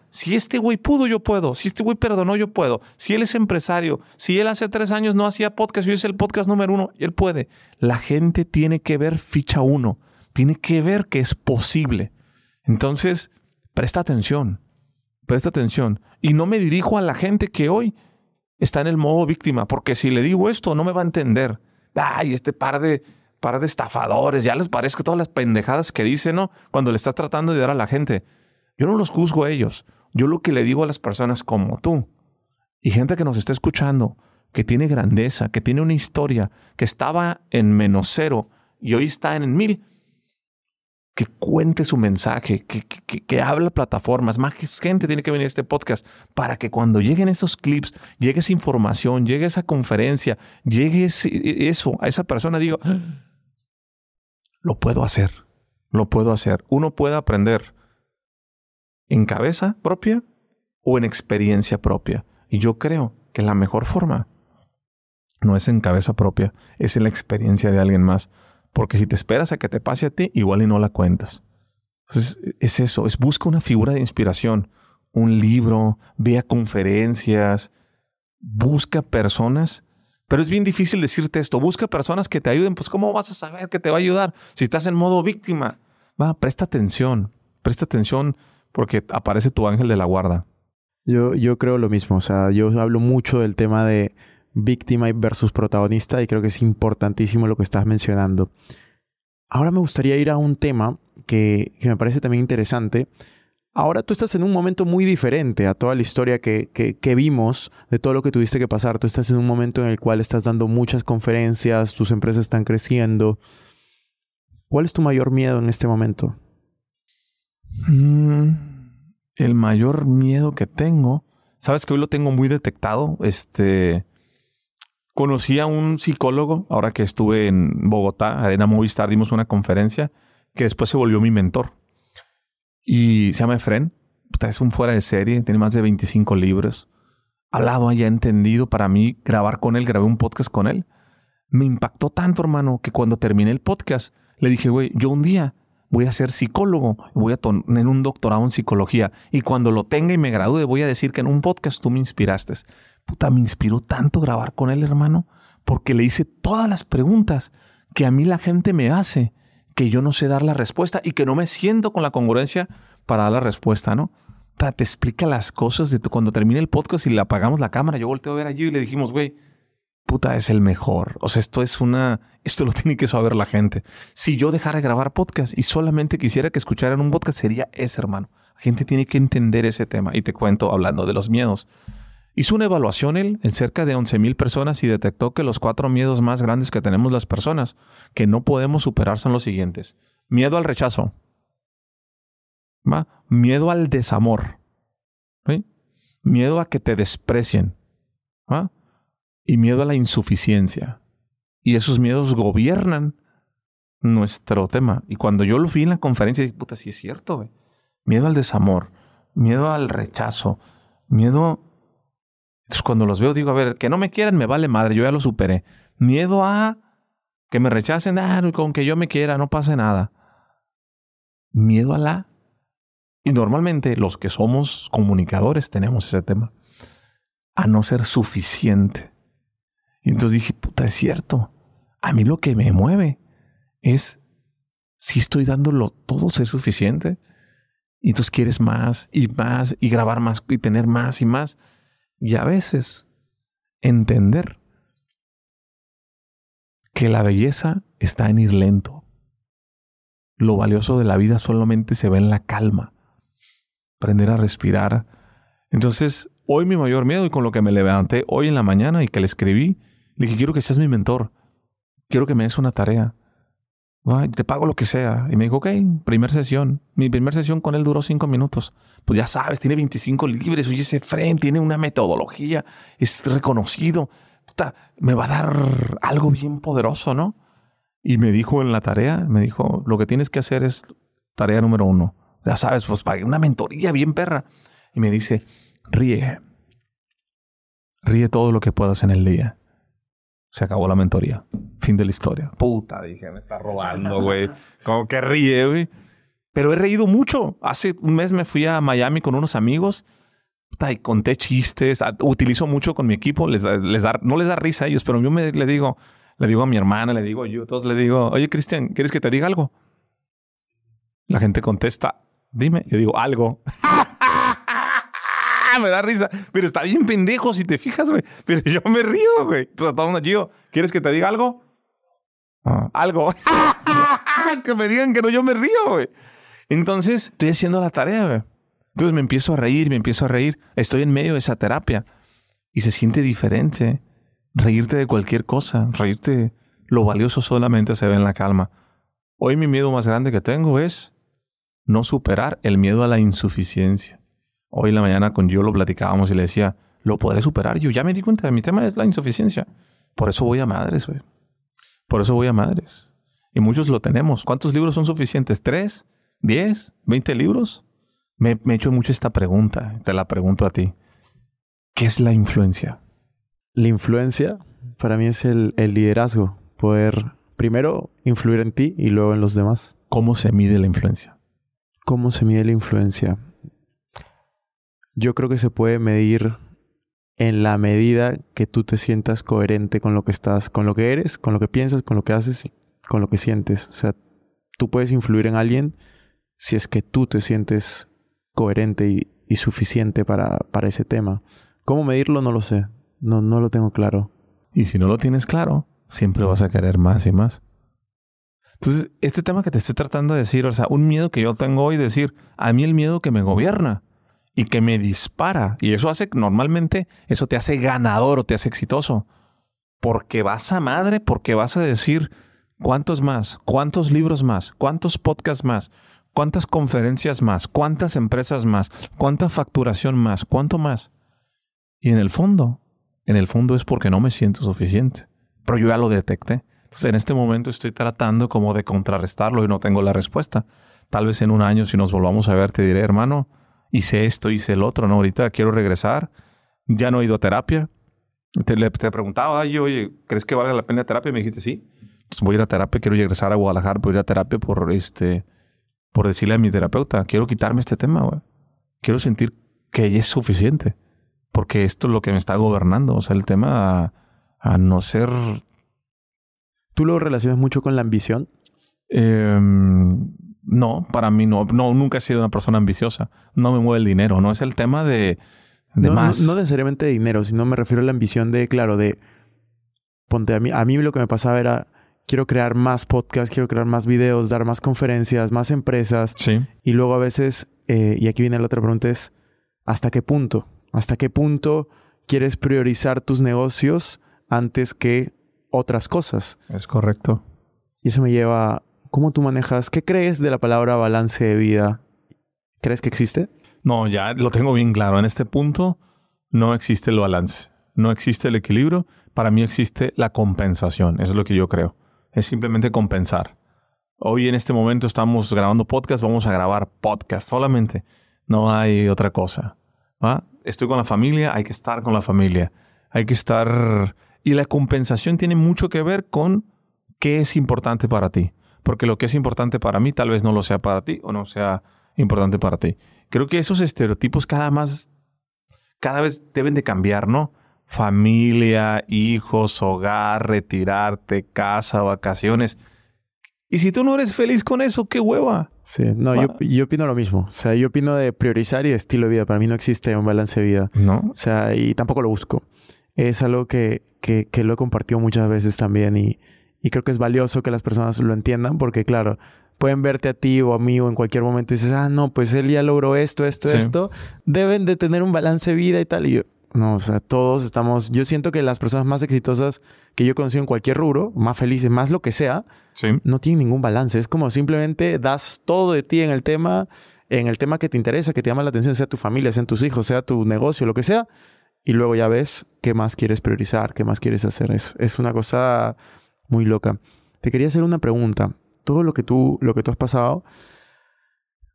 si este güey pudo, yo puedo. Si este güey perdonó, yo puedo. Si él es empresario, si él hace tres años no hacía podcast y es el podcast número uno, él puede. La gente tiene que ver ficha uno. Tiene que ver que es posible. Entonces, presta atención. Presta atención. Y no me dirijo a la gente que hoy está en el modo víctima, porque si le digo esto, no me va a entender. Ay, este par de, par de estafadores, ya les parece todas las pendejadas que dicen, ¿no? Cuando le estás tratando de dar a la gente. Yo no los juzgo a ellos. Yo lo que le digo a las personas como tú y gente que nos está escuchando, que tiene grandeza, que tiene una historia, que estaba en menos cero y hoy está en mil, que cuente su mensaje, que, que, que hable plataformas. Más gente tiene que venir a este podcast para que cuando lleguen esos clips, llegue esa información, llegue esa conferencia, llegue eso a esa persona, digo, ah, lo puedo hacer, lo puedo hacer. Uno puede aprender en cabeza propia o en experiencia propia. Y yo creo que la mejor forma no es en cabeza propia, es en la experiencia de alguien más. Porque si te esperas a que te pase a ti, igual y no la cuentas. Entonces, es eso, es busca una figura de inspiración, un libro, vea conferencias, busca personas. Pero es bien difícil decirte esto, busca personas que te ayuden, pues ¿cómo vas a saber que te va a ayudar si estás en modo víctima? Va, presta atención, presta atención porque aparece tu ángel de la guarda. Yo, yo creo lo mismo, o sea, yo hablo mucho del tema de víctima versus protagonista y creo que es importantísimo lo que estás mencionando. Ahora me gustaría ir a un tema que, que me parece también interesante. Ahora tú estás en un momento muy diferente a toda la historia que, que, que, vimos, de todo lo que tuviste que pasar. Tú estás en un momento en el cual estás dando muchas conferencias, tus empresas están creciendo. ¿Cuál es tu mayor miedo en este momento? Mm, el mayor miedo que tengo, sabes que hoy lo tengo muy detectado. Este, conocí a un psicólogo ahora que estuve en Bogotá, Arena Movistar, dimos una conferencia que después se volvió mi mentor. Y se llama Efren, es un fuera de serie, tiene más de 25 libros. Hablado, haya entendido, para mí grabar con él, grabé un podcast con él. Me impactó tanto, hermano, que cuando terminé el podcast, le dije, güey, yo un día voy a ser psicólogo, voy a tener un doctorado en psicología y cuando lo tenga y me gradúe voy a decir que en un podcast tú me inspiraste. Puta, me inspiró tanto grabar con él, hermano, porque le hice todas las preguntas que a mí la gente me hace, que yo no sé dar la respuesta y que no me siento con la congruencia para dar la respuesta, ¿no? Te explica las cosas de cuando termine el podcast y le apagamos la cámara. Yo volteo a ver allí y le dijimos, güey, puta, es el mejor. O sea, esto es una, esto lo tiene que saber la gente. Si yo dejara de grabar podcast y solamente quisiera que escucharan un podcast, sería ese, hermano. La gente tiene que entender ese tema. Y te cuento, hablando de los miedos. Hizo una evaluación él en cerca de 11 mil personas y detectó que los cuatro miedos más grandes que tenemos las personas que no podemos superar son los siguientes. Miedo al rechazo. ¿Va? Miedo al desamor. Miedo a que te desprecien. ¿Va? Y miedo a la insuficiencia. Y esos miedos gobiernan nuestro tema. Y cuando yo lo vi en la conferencia, dije, puta, sí es cierto, Miedo al desamor, miedo al rechazo, miedo... Entonces cuando los veo digo, a ver, que no me quieran me vale madre, yo ya lo superé. Miedo a que me rechacen, ah, con que yo me quiera, no pase nada. Miedo a la... Y normalmente los que somos comunicadores tenemos ese tema. A no ser suficiente. Y entonces dije, puta, es cierto. A mí lo que me mueve es si estoy dándolo todo ser suficiente. Y entonces quieres más y más y grabar más y tener más y más. Y a veces entender que la belleza está en ir lento. Lo valioso de la vida solamente se ve en la calma. Aprender a respirar. Entonces, hoy mi mayor miedo y con lo que me levanté hoy en la mañana y que le escribí, le dije, quiero que seas mi mentor. Quiero que me des una tarea. te pago lo que sea. Y me dijo, ok, primer sesión. Mi primera sesión con él duró cinco minutos. Pues ya sabes, tiene 25 libres, oye ese frame, tiene una metodología, es reconocido. me va a dar algo bien poderoso, ¿no? Y me dijo en la tarea, me dijo, lo que tienes que hacer es tarea número uno. Ya sabes, pues para una mentoría bien perra. Y me dice, ríe. Ríe todo lo que puedas en el día. Se acabó la mentoría. Fin de la historia. Puta, dije, me está robando, güey. Como que ríe, güey. Pero he reído mucho. Hace un mes me fui a Miami con unos amigos. Puta, y conté chistes. Ah, utilizo mucho con mi equipo. Les, les da, no les da risa a ellos, pero yo me, le digo, le digo a mi hermana, le digo yo, todos le digo, oye, Cristian, ¿quieres que te diga algo? La gente contesta, dime. Yo digo, algo. me da risa. Pero está bien pendejo si te fijas, güey. Pero yo me río, güey. Entonces, Gio, ¿quieres que te diga algo? Ah, algo. que me digan que no, yo me río, güey. Entonces, estoy haciendo la tarea, güey. Entonces me empiezo a reír, me empiezo a reír. Estoy en medio de esa terapia. Y se siente diferente. Reírte de cualquier cosa. Reírte. Lo valioso solamente se ve en la calma. Hoy mi miedo más grande que tengo es no superar el miedo a la insuficiencia. Hoy en la mañana con yo lo platicábamos y le decía, lo podré superar. Yo ya me di cuenta, mi tema es la insuficiencia. Por eso voy a madres, güey. Por eso voy a madres. Y muchos lo tenemos. ¿Cuántos libros son suficientes? ¿Tres? ¿Diez? ¿Veinte libros? Me, he hecho mucho esta pregunta. Te la pregunto a ti. ¿Qué es la influencia? La influencia para mí es el, el liderazgo. Poder primero influir en ti y luego en los demás. ¿Cómo se mide la influencia? ¿Cómo se mide la influencia? Yo creo que se puede medir en la medida que tú te sientas coherente con lo que estás, con lo que eres, con lo que piensas, con lo que haces y con lo que sientes. O sea, tú puedes influir en alguien si es que tú te sientes coherente y, suficiente para, para, ese tema. ¿Cómo medirlo? No lo sé. No, no lo tengo claro. Y si no lo tienes claro, siempre vas a querer más y más. Entonces, este tema que te estoy tratando de decir, o sea, un miedo que yo tengo hoy, decir, a mí el miedo que me gobierna y que me dispara. Y eso hace, normalmente, eso te hace ganador o te hace exitoso. Porque vas a madre, porque vas a decir cuántos más, cuántos libros más, cuántos podcasts más, cuántas conferencias más, cuántas empresas más, cuánta facturación más, cuánto más. Y en el fondo, en el fondo es porque no me siento suficiente. Pero yo ya lo detecté. Entonces, en este momento estoy tratando como de contrarrestarlo y no tengo la respuesta. Tal vez en un año, si nos volvamos a ver, te diré, hermano, hice esto, hice el otro, ¿no? Ahorita quiero regresar, ya no he ido a terapia. Te, le, te preguntaba, oye, ¿crees que valga la pena la terapia? Y me dijiste, sí. Entonces voy a ir a terapia, quiero regresar a Guadalajara, voy a ir a terapia por, este, por decirle a mi terapeuta, quiero quitarme este tema, güey. Quiero sentir que ella es suficiente, porque esto es lo que me está gobernando, o sea, el tema a, no ser... ¿Tú lo relacionas mucho con la ambición? Eh, no, para mí no. No, nunca he sido una persona ambiciosa. No me mueve el dinero, ¿no? Es el tema de, de más. No, necesariamente de dinero, sino me refiero a la ambición de, claro, de... Ponte, a mí, a mí lo que me pasaba era, quiero crear más podcasts, quiero crear más videos, dar más conferencias, más empresas. Sí. Y luego a veces, eh, y aquí viene la otra pregunta, es, ¿hasta qué punto? ¿Hasta qué punto quieres priorizar tus negocios antes que otras cosas? Es correcto. Y eso me lleva ¿Cómo tú manejas? ¿Qué crees de la palabra balance de vida? ¿Crees que existe? No, ya lo tengo bien claro. En este punto no existe el balance, no existe el equilibrio. Para mí existe la compensación. Eso es lo que yo creo. Es simplemente compensar. Hoy en este momento estamos grabando podcast, vamos a grabar podcast solamente. No hay otra cosa. Estoy con la familia, hay que estar con la familia. Hay que estar... Y la compensación tiene mucho que ver con qué es importante para ti porque lo que es importante para mí tal vez no lo sea para ti o no sea importante para ti. Creo que esos estereotipos cada más, cada vez deben de cambiar, ¿no? Familia, hijos, hogar, retirarte, casa, vacaciones. Y si tú no eres feliz con eso, qué hueva. Sí, no, yo, yo, opino lo mismo. O sea, yo opino de priorizar y de estilo de vida. Para mí no existe un balance de vida. No. O sea, y tampoco lo busco. Es algo que, que, que lo he compartido muchas veces también y, y creo que es valioso que las personas lo entiendan porque, claro, pueden verte a ti o a mí o en cualquier momento y dices, ah, no, pues él ya logró esto, esto, esto. Deben de tener un balance de vida y tal. Y yo, No, o sea, todos estamos. Yo siento que las personas más exitosas que yo he conocido en cualquier rubro, más felices, más lo que sea, no tienen ningún balance. Es como simplemente das todo de ti en el tema, en el tema que te interesa, que te llama la atención, sea tu familia, sean tus hijos, sea tu negocio, lo que sea, y luego ya ves qué más quieres priorizar, qué más quieres hacer. Es, es una cosa muy loca. Te quería hacer una pregunta. Todo lo que tú, lo que tú has pasado,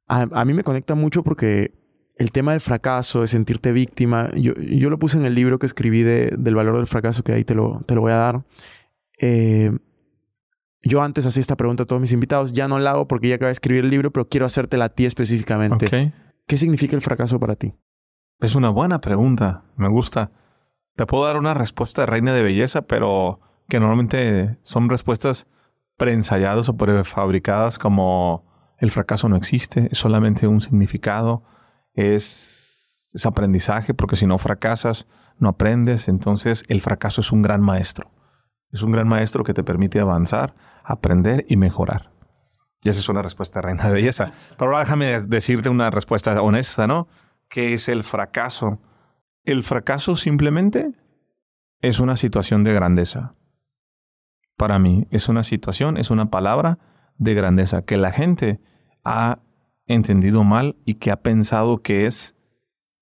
a mí me conecta mucho porque el tema del fracaso, de sentirte víctima, yo, yo lo puse en el libro que escribí de, del valor del fracaso, que ahí te lo, te lo voy a dar. Eh, yo antes hacía esta pregunta a todos mis invitados, ya no la hago porque ya acabo de escribir el libro, pero quiero hacértela a ti específicamente. ¿Qué significa el fracaso para ti? Es una buena pregunta, me gusta. Te puedo dar una respuesta de reina de belleza, pero que normalmente son respuestas preensayadas o prefabricadas como el fracaso no existe, es solamente un significado es, aprendizaje, porque si no fracasas, no aprendes. Entonces el fracaso es un gran maestro. Es un gran maestro que te permite avanzar, aprender y mejorar. Y esa es una respuesta reina de belleza. Pero ahora déjame decirte una respuesta honesta, ¿no? ¿Qué es el fracaso? El fracaso simplemente es una situación de grandeza. Para mí, es una situación, es una palabra de grandeza que la gente ha entendido mal y que ha pensado que es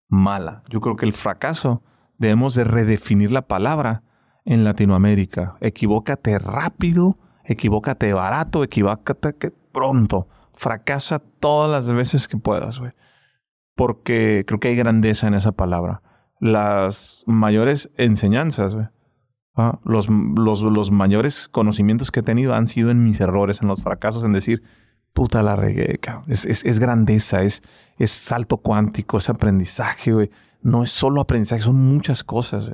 mala. Yo creo que el fracaso debemos de redefinir la palabra en Latinoamérica. Equivócate rápido, equivócate barato, equivócate pronto. Fracasa todas las veces que puedas, güey. Porque creo que hay grandeza en esa palabra. Las mayores enseñanzas, güey. Ah, los, los, los mayores conocimientos que he tenido han sido en mis errores, en los fracasos, en decir, puta la regué, Es, es, grandeza, es, es salto cuántico, es aprendizaje. No es solo aprendizaje, son muchas cosas.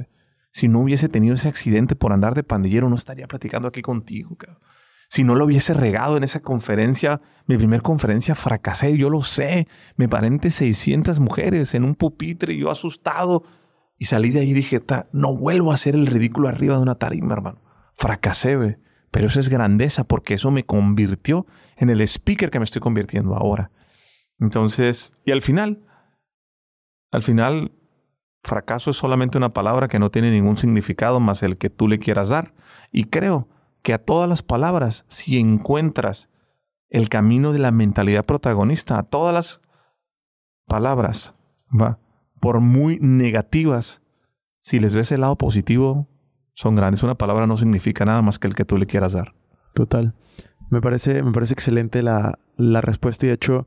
Si no hubiese tenido ese accidente por andar de pandillero, no estaría platicando aquí contigo. Si no lo hubiese regado en esa conferencia, mi primera conferencia fracasé, yo lo sé. Me paré 600 mujeres en un pupitre, yo asustado. Y salí de ahí y dije, no vuelvo a hacer el ridículo arriba de una tarima, hermano. Fracasé. Pero eso es grandeza porque eso me convirtió en el speaker que me estoy convirtiendo ahora. Entonces, y al final, al final, fracaso es solamente una palabra que no tiene ningún significado más el que tú le quieras dar. Y creo que a todas las palabras, si encuentras el camino de la mentalidad protagonista, a todas las palabras, va, por muy negativas, si les ves el lado positivo, son grandes. Una palabra no significa nada más que el que tú le quieras dar. Total. Me parece, me parece excelente la, la respuesta y de hecho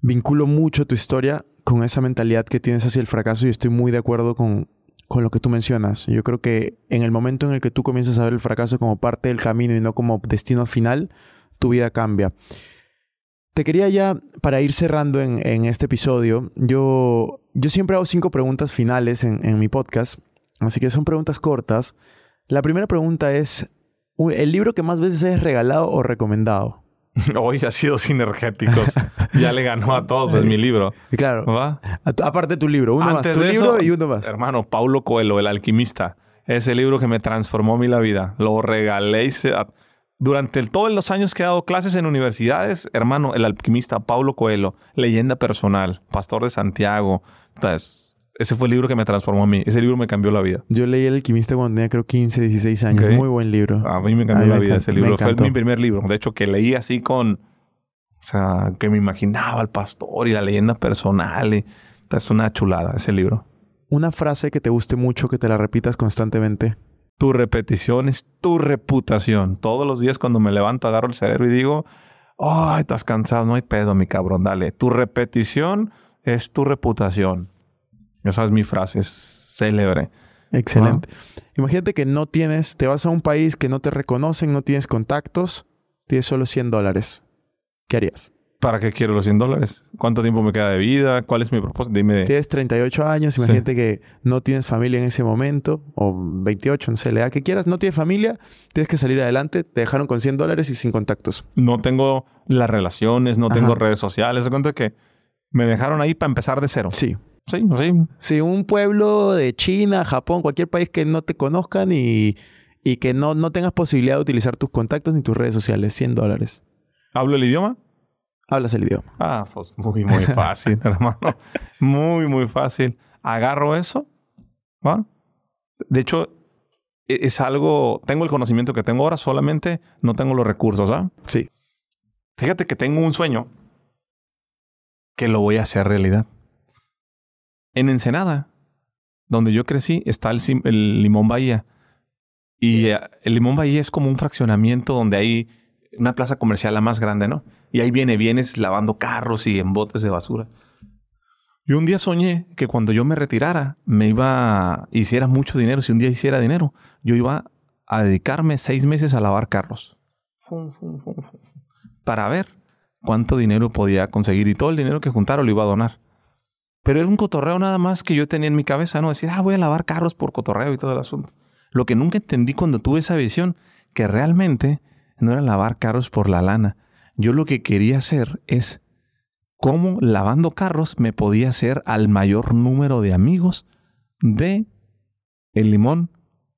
vinculo mucho tu historia con esa mentalidad que tienes hacia el fracaso y estoy muy de acuerdo con, con lo que tú mencionas. Yo creo que en el momento en el que tú comienzas a ver el fracaso como parte del camino y no como destino final, tu vida cambia. Te quería ya, para ir cerrando en, en este episodio, yo, yo siempre hago cinco preguntas finales en, en mi podcast Así que son preguntas cortas. La primera pregunta es, ¿el libro que más veces has regalado o recomendado? Hoy ha sido sinergéticos. ya le ganó a todos, es mi libro. Claro. Aparte tu libro, uno más. Tu libro y uno más. Hermano, Paulo Coelho, El Alquimista. Ese libro que me transformó mi la vida. Lo regalé durante todos los años que he dado clases en universidades. Hermano, El Alquimista, Paulo Coelho, leyenda personal, pastor de Santiago. Entonces, ese fue el libro que me transformó a mí. Ese libro me cambió la vida. Yo leí El Alquimista cuando tenía creo 15, 16 años. Muy buen libro. A mí me cambió la vida ese libro. Fue mi primer libro. De hecho, que leí así con... O sea, que me imaginaba al pastor y la leyenda personal. Y... Es una chulada ese libro. Una frase que te guste mucho, que te la repitas constantemente. Tu repetición es tu reputación. Todos los días cuando me levanto agarro el cerebro y digo... Ay, estás cansado. No hay pedo, mi cabrón. Dale. Tu repetición es tu reputación. Esa es mi frase, es célebre. Excelente. Imagínate que no tienes, te vas a un país que no te reconocen, no tienes contactos, tienes solo 100 dólares. ¿Qué harías? ¿Para qué quiero los 100 dólares? ¿Cuánto tiempo me queda de vida? ¿Cuál es mi propósito? Dime. Tienes 38 años, imagínate que no tienes familia en ese momento, o 28, no sé, la edad que quieras, no tienes familia, tienes que salir adelante, te dejaron con 100 dólares y sin contactos. No tengo las relaciones, no tengo redes sociales, se cuenta que me dejaron ahí para empezar de cero. Sí. Sí, sí. Sí, un pueblo de China, Japón, cualquier país que no te conozcan y, y que no, no tengas posibilidad de utilizar tus contactos ni tus redes sociales. 100 dólares. ¿Hablo el idioma? Hablas el idioma. Ah, pues muy, muy fácil, hermano. Muy, muy fácil. Agarro eso ¿va? De hecho, e, es algo, tengo el conocimiento que tengo ahora, solamente no tengo los recursos, ¿ah? Sí. Fíjate que tengo un sueño que lo voy a hacer realidad. En Ensenada, donde yo crecí, está el, Limón Bahía. Y eh, el Limón Bahía es como un fraccionamiento donde hay una plaza comercial la más grande, ¿no? Y ahí viene, vienes lavando carros y en botes de basura. Y un día soñé que cuando yo me retirara, me iba, hiciera mucho dinero, si un día hiciera dinero, yo iba a dedicarme seis meses a lavar carros. Fum, fum, fum, fum, fum. Para ver cuánto dinero podía conseguir y todo el dinero que juntara lo iba a donar. Pero era un cotorreo nada más que yo tenía en mi cabeza, ¿no? Decir, ah, voy a lavar carros por cotorreo y todo el asunto. Lo que nunca entendí cuando tuve esa visión, que realmente no era lavar carros por la lana. Yo lo que quería hacer es cómo lavando carros me podía hacer al mayor número de amigos de el Limón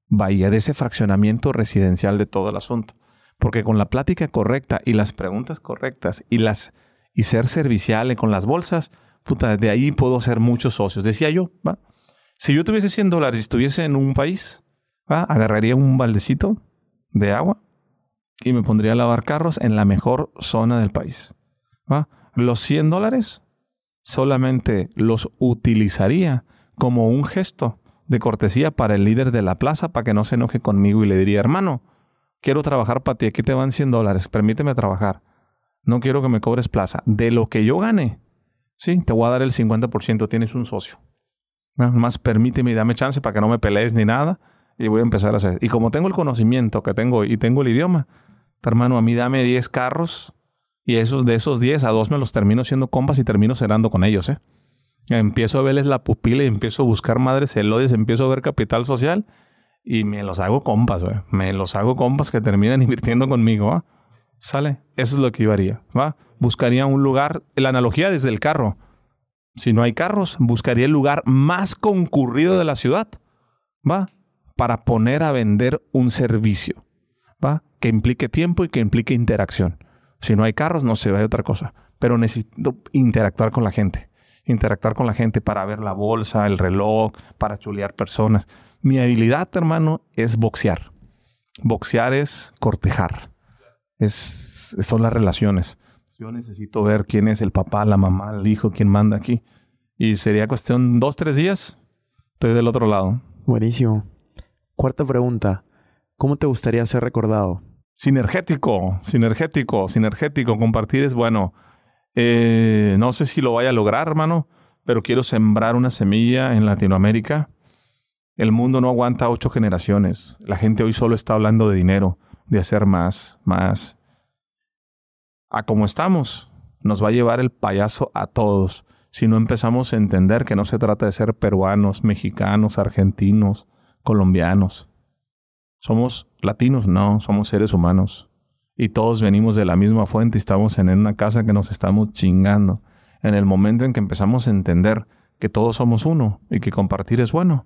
Bahía, de ese fraccionamiento residencial de todo el asunto. Porque con la plática correcta y las preguntas correctas y las y ser servicial con las bolsas, puta, de ahí puedo hacer muchos socios. Decía yo. Si yo tuviese 100 dólares y estuviese en un país, agarraría un baldecito de agua y me pondría a lavar carros en la mejor zona del país. ¿va? Los 100 dólares solamente los utilizaría como un gesto de cortesía para el líder de la plaza para que no se enoje conmigo y le diría, hermano, quiero trabajar para ti, aquí te van 100 dólares, permíteme trabajar. No quiero que me cobres plaza. De lo que yo gane, sí, te voy a dar el 50%, tienes un socio. Más permíteme y dame chance para que no me pelees ni nada y voy a empezar a hacer. Y como tengo el conocimiento que tengo y tengo el idioma, hermano, a mí dame 10 carros y esos de esos 10 a dos me los termino siendo compas y termino cenando con ellos, ¿eh? Empiezo a verles la pupila y empiezo a buscar madres celodias, empiezo a ver capital social y me los hago compas, güey. Me los hago compas que terminan invirtiendo conmigo, ¿va? ¿Sale? Eso es lo que yo haría, ¿va? Buscaría un lugar, la analogía desde el carro. Si no hay carros, buscaría el lugar más concurrido de la ciudad, ¿va? Para poner a vender un servicio, ¿va? Que implique tiempo y que implique interacción. Si no hay carros, no se ve otra cosa. Pero necesito interactuar con la gente. Interactuar con la gente para ver la bolsa, el reloj, para chulear personas. Mi habilidad, hermano, es boxear. Boxear es cortejar. Es, son las relaciones. Yo necesito ver quién es el papá, la mamá, el hijo, quién manda aquí. Y sería cuestión dos, tres días. Estoy del otro lado. Buenísimo. Cuarta pregunta. ¿Cómo te gustaría ser recordado? Sinergético, sinergético, sinergético. Compartir es bueno. Eh, no sé si lo vaya a lograr, hermano, pero quiero sembrar una semilla en Latinoamérica. El mundo no aguanta ocho generaciones. La gente hoy solo está hablando de dinero, de hacer más, más. A como estamos, nos va a llevar el payaso a todos si no empezamos a entender que no se trata de ser peruanos, mexicanos, argentinos, colombianos. ¿Somos latinos? No, somos seres humanos. Y todos venimos de la misma fuente y estamos en una casa que nos estamos chingando. En el momento en que empezamos a entender que todos somos uno y que compartir es bueno,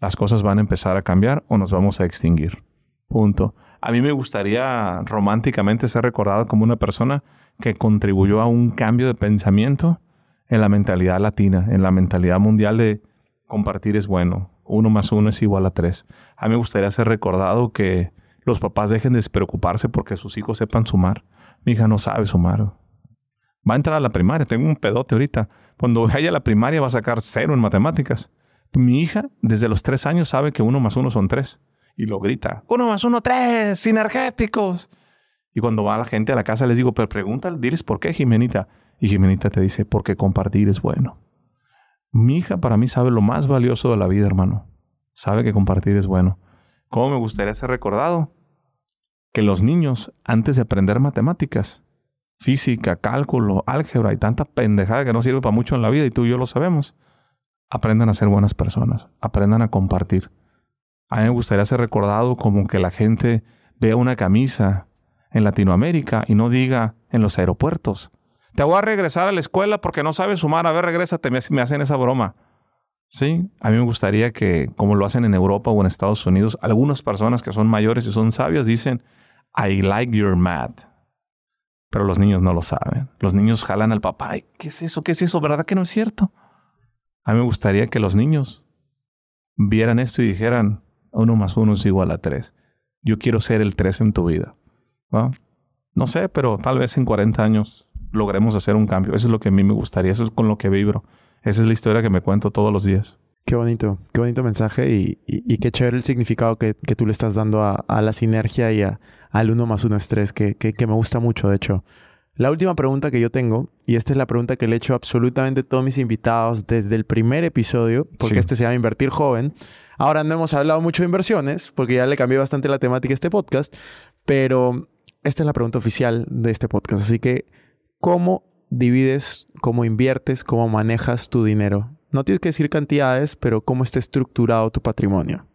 las cosas van a empezar a cambiar o nos vamos a extinguir. Punto. A mí me gustaría románticamente ser recordado como una persona que contribuyó a un cambio de pensamiento en la mentalidad latina, en la mentalidad mundial de compartir es bueno, uno más uno es igual a tres. A mí me gustaría ser recordado que los papás dejen de despreocuparse porque sus hijos sepan sumar. Mi hija no sabe sumar. Va a entrar a la primaria, tengo un pedote ahorita. Cuando vaya a la primaria va a sacar cero en matemáticas. Mi hija desde los tres años sabe que uno más uno son tres. Y lo grita, uno más uno, tres, sinergéticos. Y cuando va la gente a la casa les digo, pero pregúntale, diles por qué, Jimenita. Y Jimenita te dice, porque compartir es bueno. Mi hija para mí sabe lo más valioso de la vida, hermano. Sabe que compartir es bueno. ¿Cómo me gustaría ser recordado? Que los niños, antes de aprender matemáticas, física, cálculo, álgebra y tanta pendejada que no sirve para mucho en la vida y tú y yo lo sabemos, aprendan a ser buenas personas, aprendan a compartir. A mí me gustaría ser recordado como que la gente vea una camisa en Latinoamérica y no diga en los aeropuertos, te voy a regresar a la escuela porque no sabes sumar. A ver, regrésate. Me, me hacen esa broma. Sí, a mí me gustaría que, como lo hacen en Europa o en Estados Unidos, algunas personas que son mayores y son sabias dicen, I like your math. Pero los niños no lo saben. Los niños jalan al papá. ¿Qué es eso? ¿Qué es eso? ¿Verdad que no es cierto? A mí me gustaría que los niños vieran esto y dijeran, uno más uno es igual a tres. Yo quiero ser el tres en tu vida. No sé, pero tal vez en 40 años logremos hacer un cambio. Eso es lo que a mí me gustaría, eso es con lo que vibro. Esa es la historia que me cuento todos los días. Qué bonito, qué bonito mensaje y, y, qué chévere el significado que, que, tú le estás dando a, a la sinergia y a, al uno más uno es tres, que, que, que me gusta mucho, de hecho. La última pregunta que yo tengo, y esta es la pregunta que le he hecho a absolutamente todos mis invitados desde el primer episodio, porque este se llama Invertir Joven. Ahora no hemos hablado mucho de inversiones, porque ya le cambié bastante la temática a este podcast, pero esta es la pregunta oficial de este podcast. Así que, ¿cómo divides, cómo inviertes, cómo manejas tu dinero? No tienes que decir cantidades, pero cómo está estructurado tu patrimonio.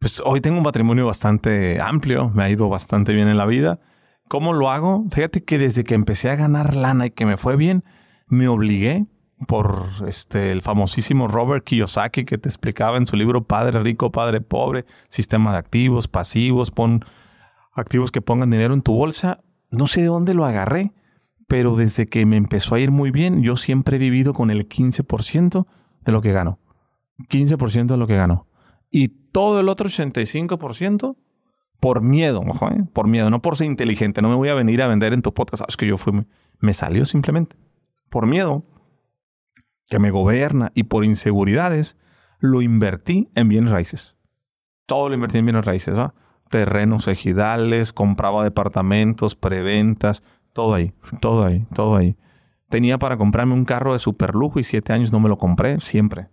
Pues hoy tengo un patrimonio bastante amplio, me ha ido bastante bien en la vida ¿Cómo lo hago? Fíjate que desde que empecé a ganar lana y que me fue bien, me obligué por este, el famosísimo Robert Kiyosaki que te explicaba en su libro Padre Rico, Padre Pobre, sistema de activos, pasivos, pon activos que pongan dinero en tu bolsa. No sé de dónde lo agarré, pero desde que me empezó a ir muy bien, yo siempre he vivido con el 15% de lo que gano. 15% de lo que gano. Y todo el otro 85% por miedo, ¿eh? por miedo, no por ser inteligente. No me voy a venir a vender en tu podcast. Es que yo fui, me salió simplemente por miedo que me gobierna y por inseguridades lo invertí en bienes raíces. Todo lo invertí en bienes raíces, ¿va? Terrenos ejidales, compraba departamentos, preventas, todo ahí, todo ahí, todo ahí. Tenía para comprarme un carro de super lujo y siete años no me lo compré, siempre,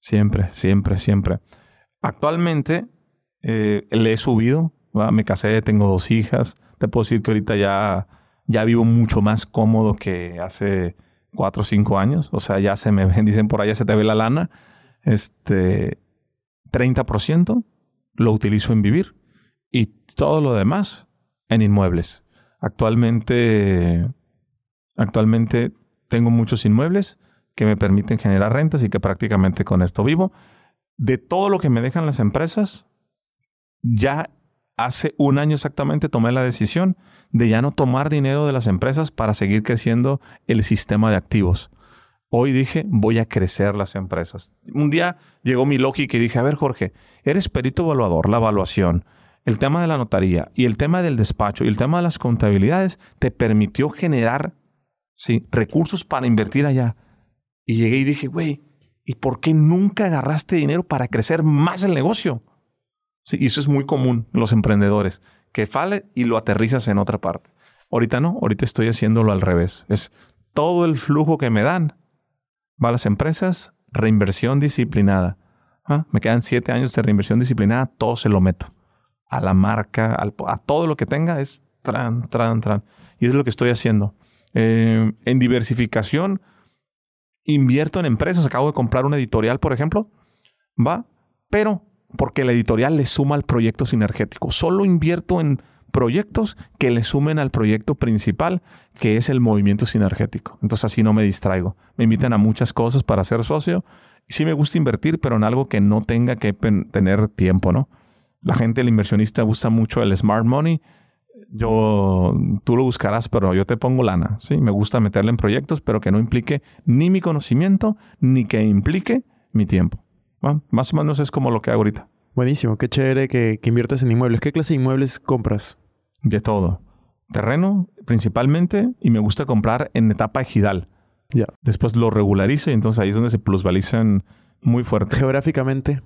siempre, siempre, siempre. Actualmente eh, le he subido me casé, tengo dos hijas. Te puedo decir que ahorita ya, ya vivo mucho más cómodo que hace cuatro o cinco años. O sea, ya se me ven, dicen por allá se te ve la lana. Este 30% lo utilizo en vivir y todo lo demás en inmuebles. Actualmente, actualmente tengo muchos inmuebles que me permiten generar rentas y que prácticamente con esto vivo. De todo lo que me dejan las empresas, ya hace un año exactamente tomé la decisión de ya no tomar dinero de las empresas para seguir creciendo el sistema de activos. Hoy dije, voy a crecer las empresas. Un día llegó mi lógica y dije, a ver Jorge, eres perito evaluador, la evaluación, el tema de la notaría y el tema del despacho y el tema de las contabilidades te permitió generar recursos para invertir allá. Y llegué y dije, güey, ¿y por qué nunca agarraste dinero para crecer más el negocio? Y eso es muy común en los emprendedores, que fale y lo aterrizas en otra parte. Ahorita no, ahorita estoy haciéndolo al revés. Es todo el flujo que me dan va a las empresas, reinversión disciplinada. ¿Ah? Me quedan siete años de reinversión disciplinada, todo se lo meto. A la marca, a todo lo que tenga es tran, tran, tran. Y es lo que estoy haciendo. Eh, en diversificación, invierto en empresas. Acabo de comprar una editorial, por ejemplo. Va, pero porque la editorial le suma al proyecto sinergético. Solo invierto en proyectos que le sumen al proyecto principal, que es el movimiento sinergético. Entonces así no me distraigo. Me invitan a muchas cosas para ser socio. Sí me gusta invertir, pero en algo que no tenga que tener tiempo, ¿no? La gente, el inversionista, usa mucho el smart money. Yo, tú lo buscarás, pero yo te pongo lana. Sí, me gusta meterle en proyectos, pero que no implique ni mi conocimiento, ni que implique mi tiempo más o menos es como lo que hago ahorita. Buenísimo, qué chévere que, que inviertas en inmuebles. ¿Qué clase de inmuebles compras? De todo. Terreno, principalmente, y me gusta comprar en etapa ejidal. Ya. Después lo regularizo y entonces ahí es donde se plusvalizan muy fuerte. Geográficamente.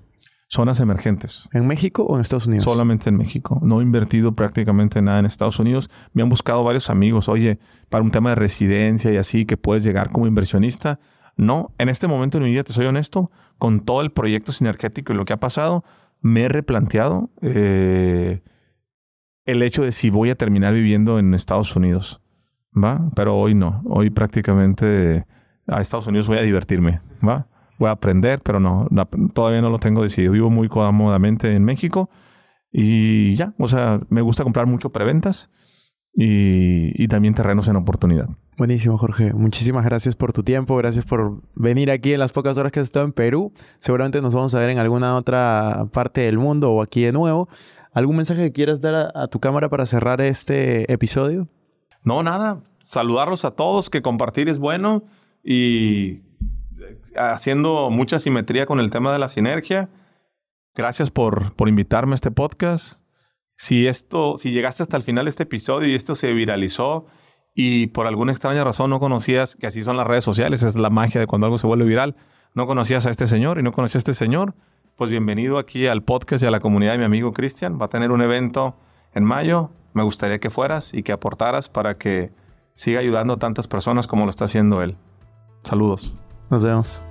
Zonas emergentes. ¿En México o en Estados Unidos? Solamente en México. No he invertido prácticamente nada en Estados Unidos. Me han buscado varios amigos, oye, para un tema de residencia y así, que puedes llegar como inversionista. No, en este momento en mi vida, te soy honesto, con todo el proyecto sinergético y lo que ha pasado, me he replanteado eh, el hecho de si voy a terminar viviendo en Estados Unidos. ¿Va? Pero hoy no. Hoy prácticamente a Estados Unidos voy a divertirme. ¿Va? Voy a aprender, pero no, todavía no lo tengo decidido. Vivo muy cómodamente en México y ya. O sea, me gusta comprar mucho preventas y, y también terrenos en oportunidad. Buenísimo, Jorge. Muchísimas gracias por tu tiempo. Gracias por venir aquí en las pocas horas que has estado en Perú. Seguramente nos vamos a ver en alguna otra parte del mundo o aquí de nuevo. ¿Algún mensaje que quieras dar a, tu cámara para cerrar este episodio? No, nada. Saludarlos a todos, que compartir es bueno y haciendo mucha simetría con el tema de la sinergia. Gracias por, por invitarme a este podcast. Si esto, si llegaste hasta el final de este episodio y esto se viralizó y por alguna extraña razón no conocías, que así son las redes sociales, es la magia de cuando algo se vuelve viral, no conocías a este señor y no conocías a este señor, pues bienvenido aquí al podcast y a la comunidad de mi amigo Cristian. Va a tener un evento en mayo. Me gustaría que fueras y que aportaras para que siga ayudando a tantas personas como lo está haciendo él. Saludos. Nos vemos.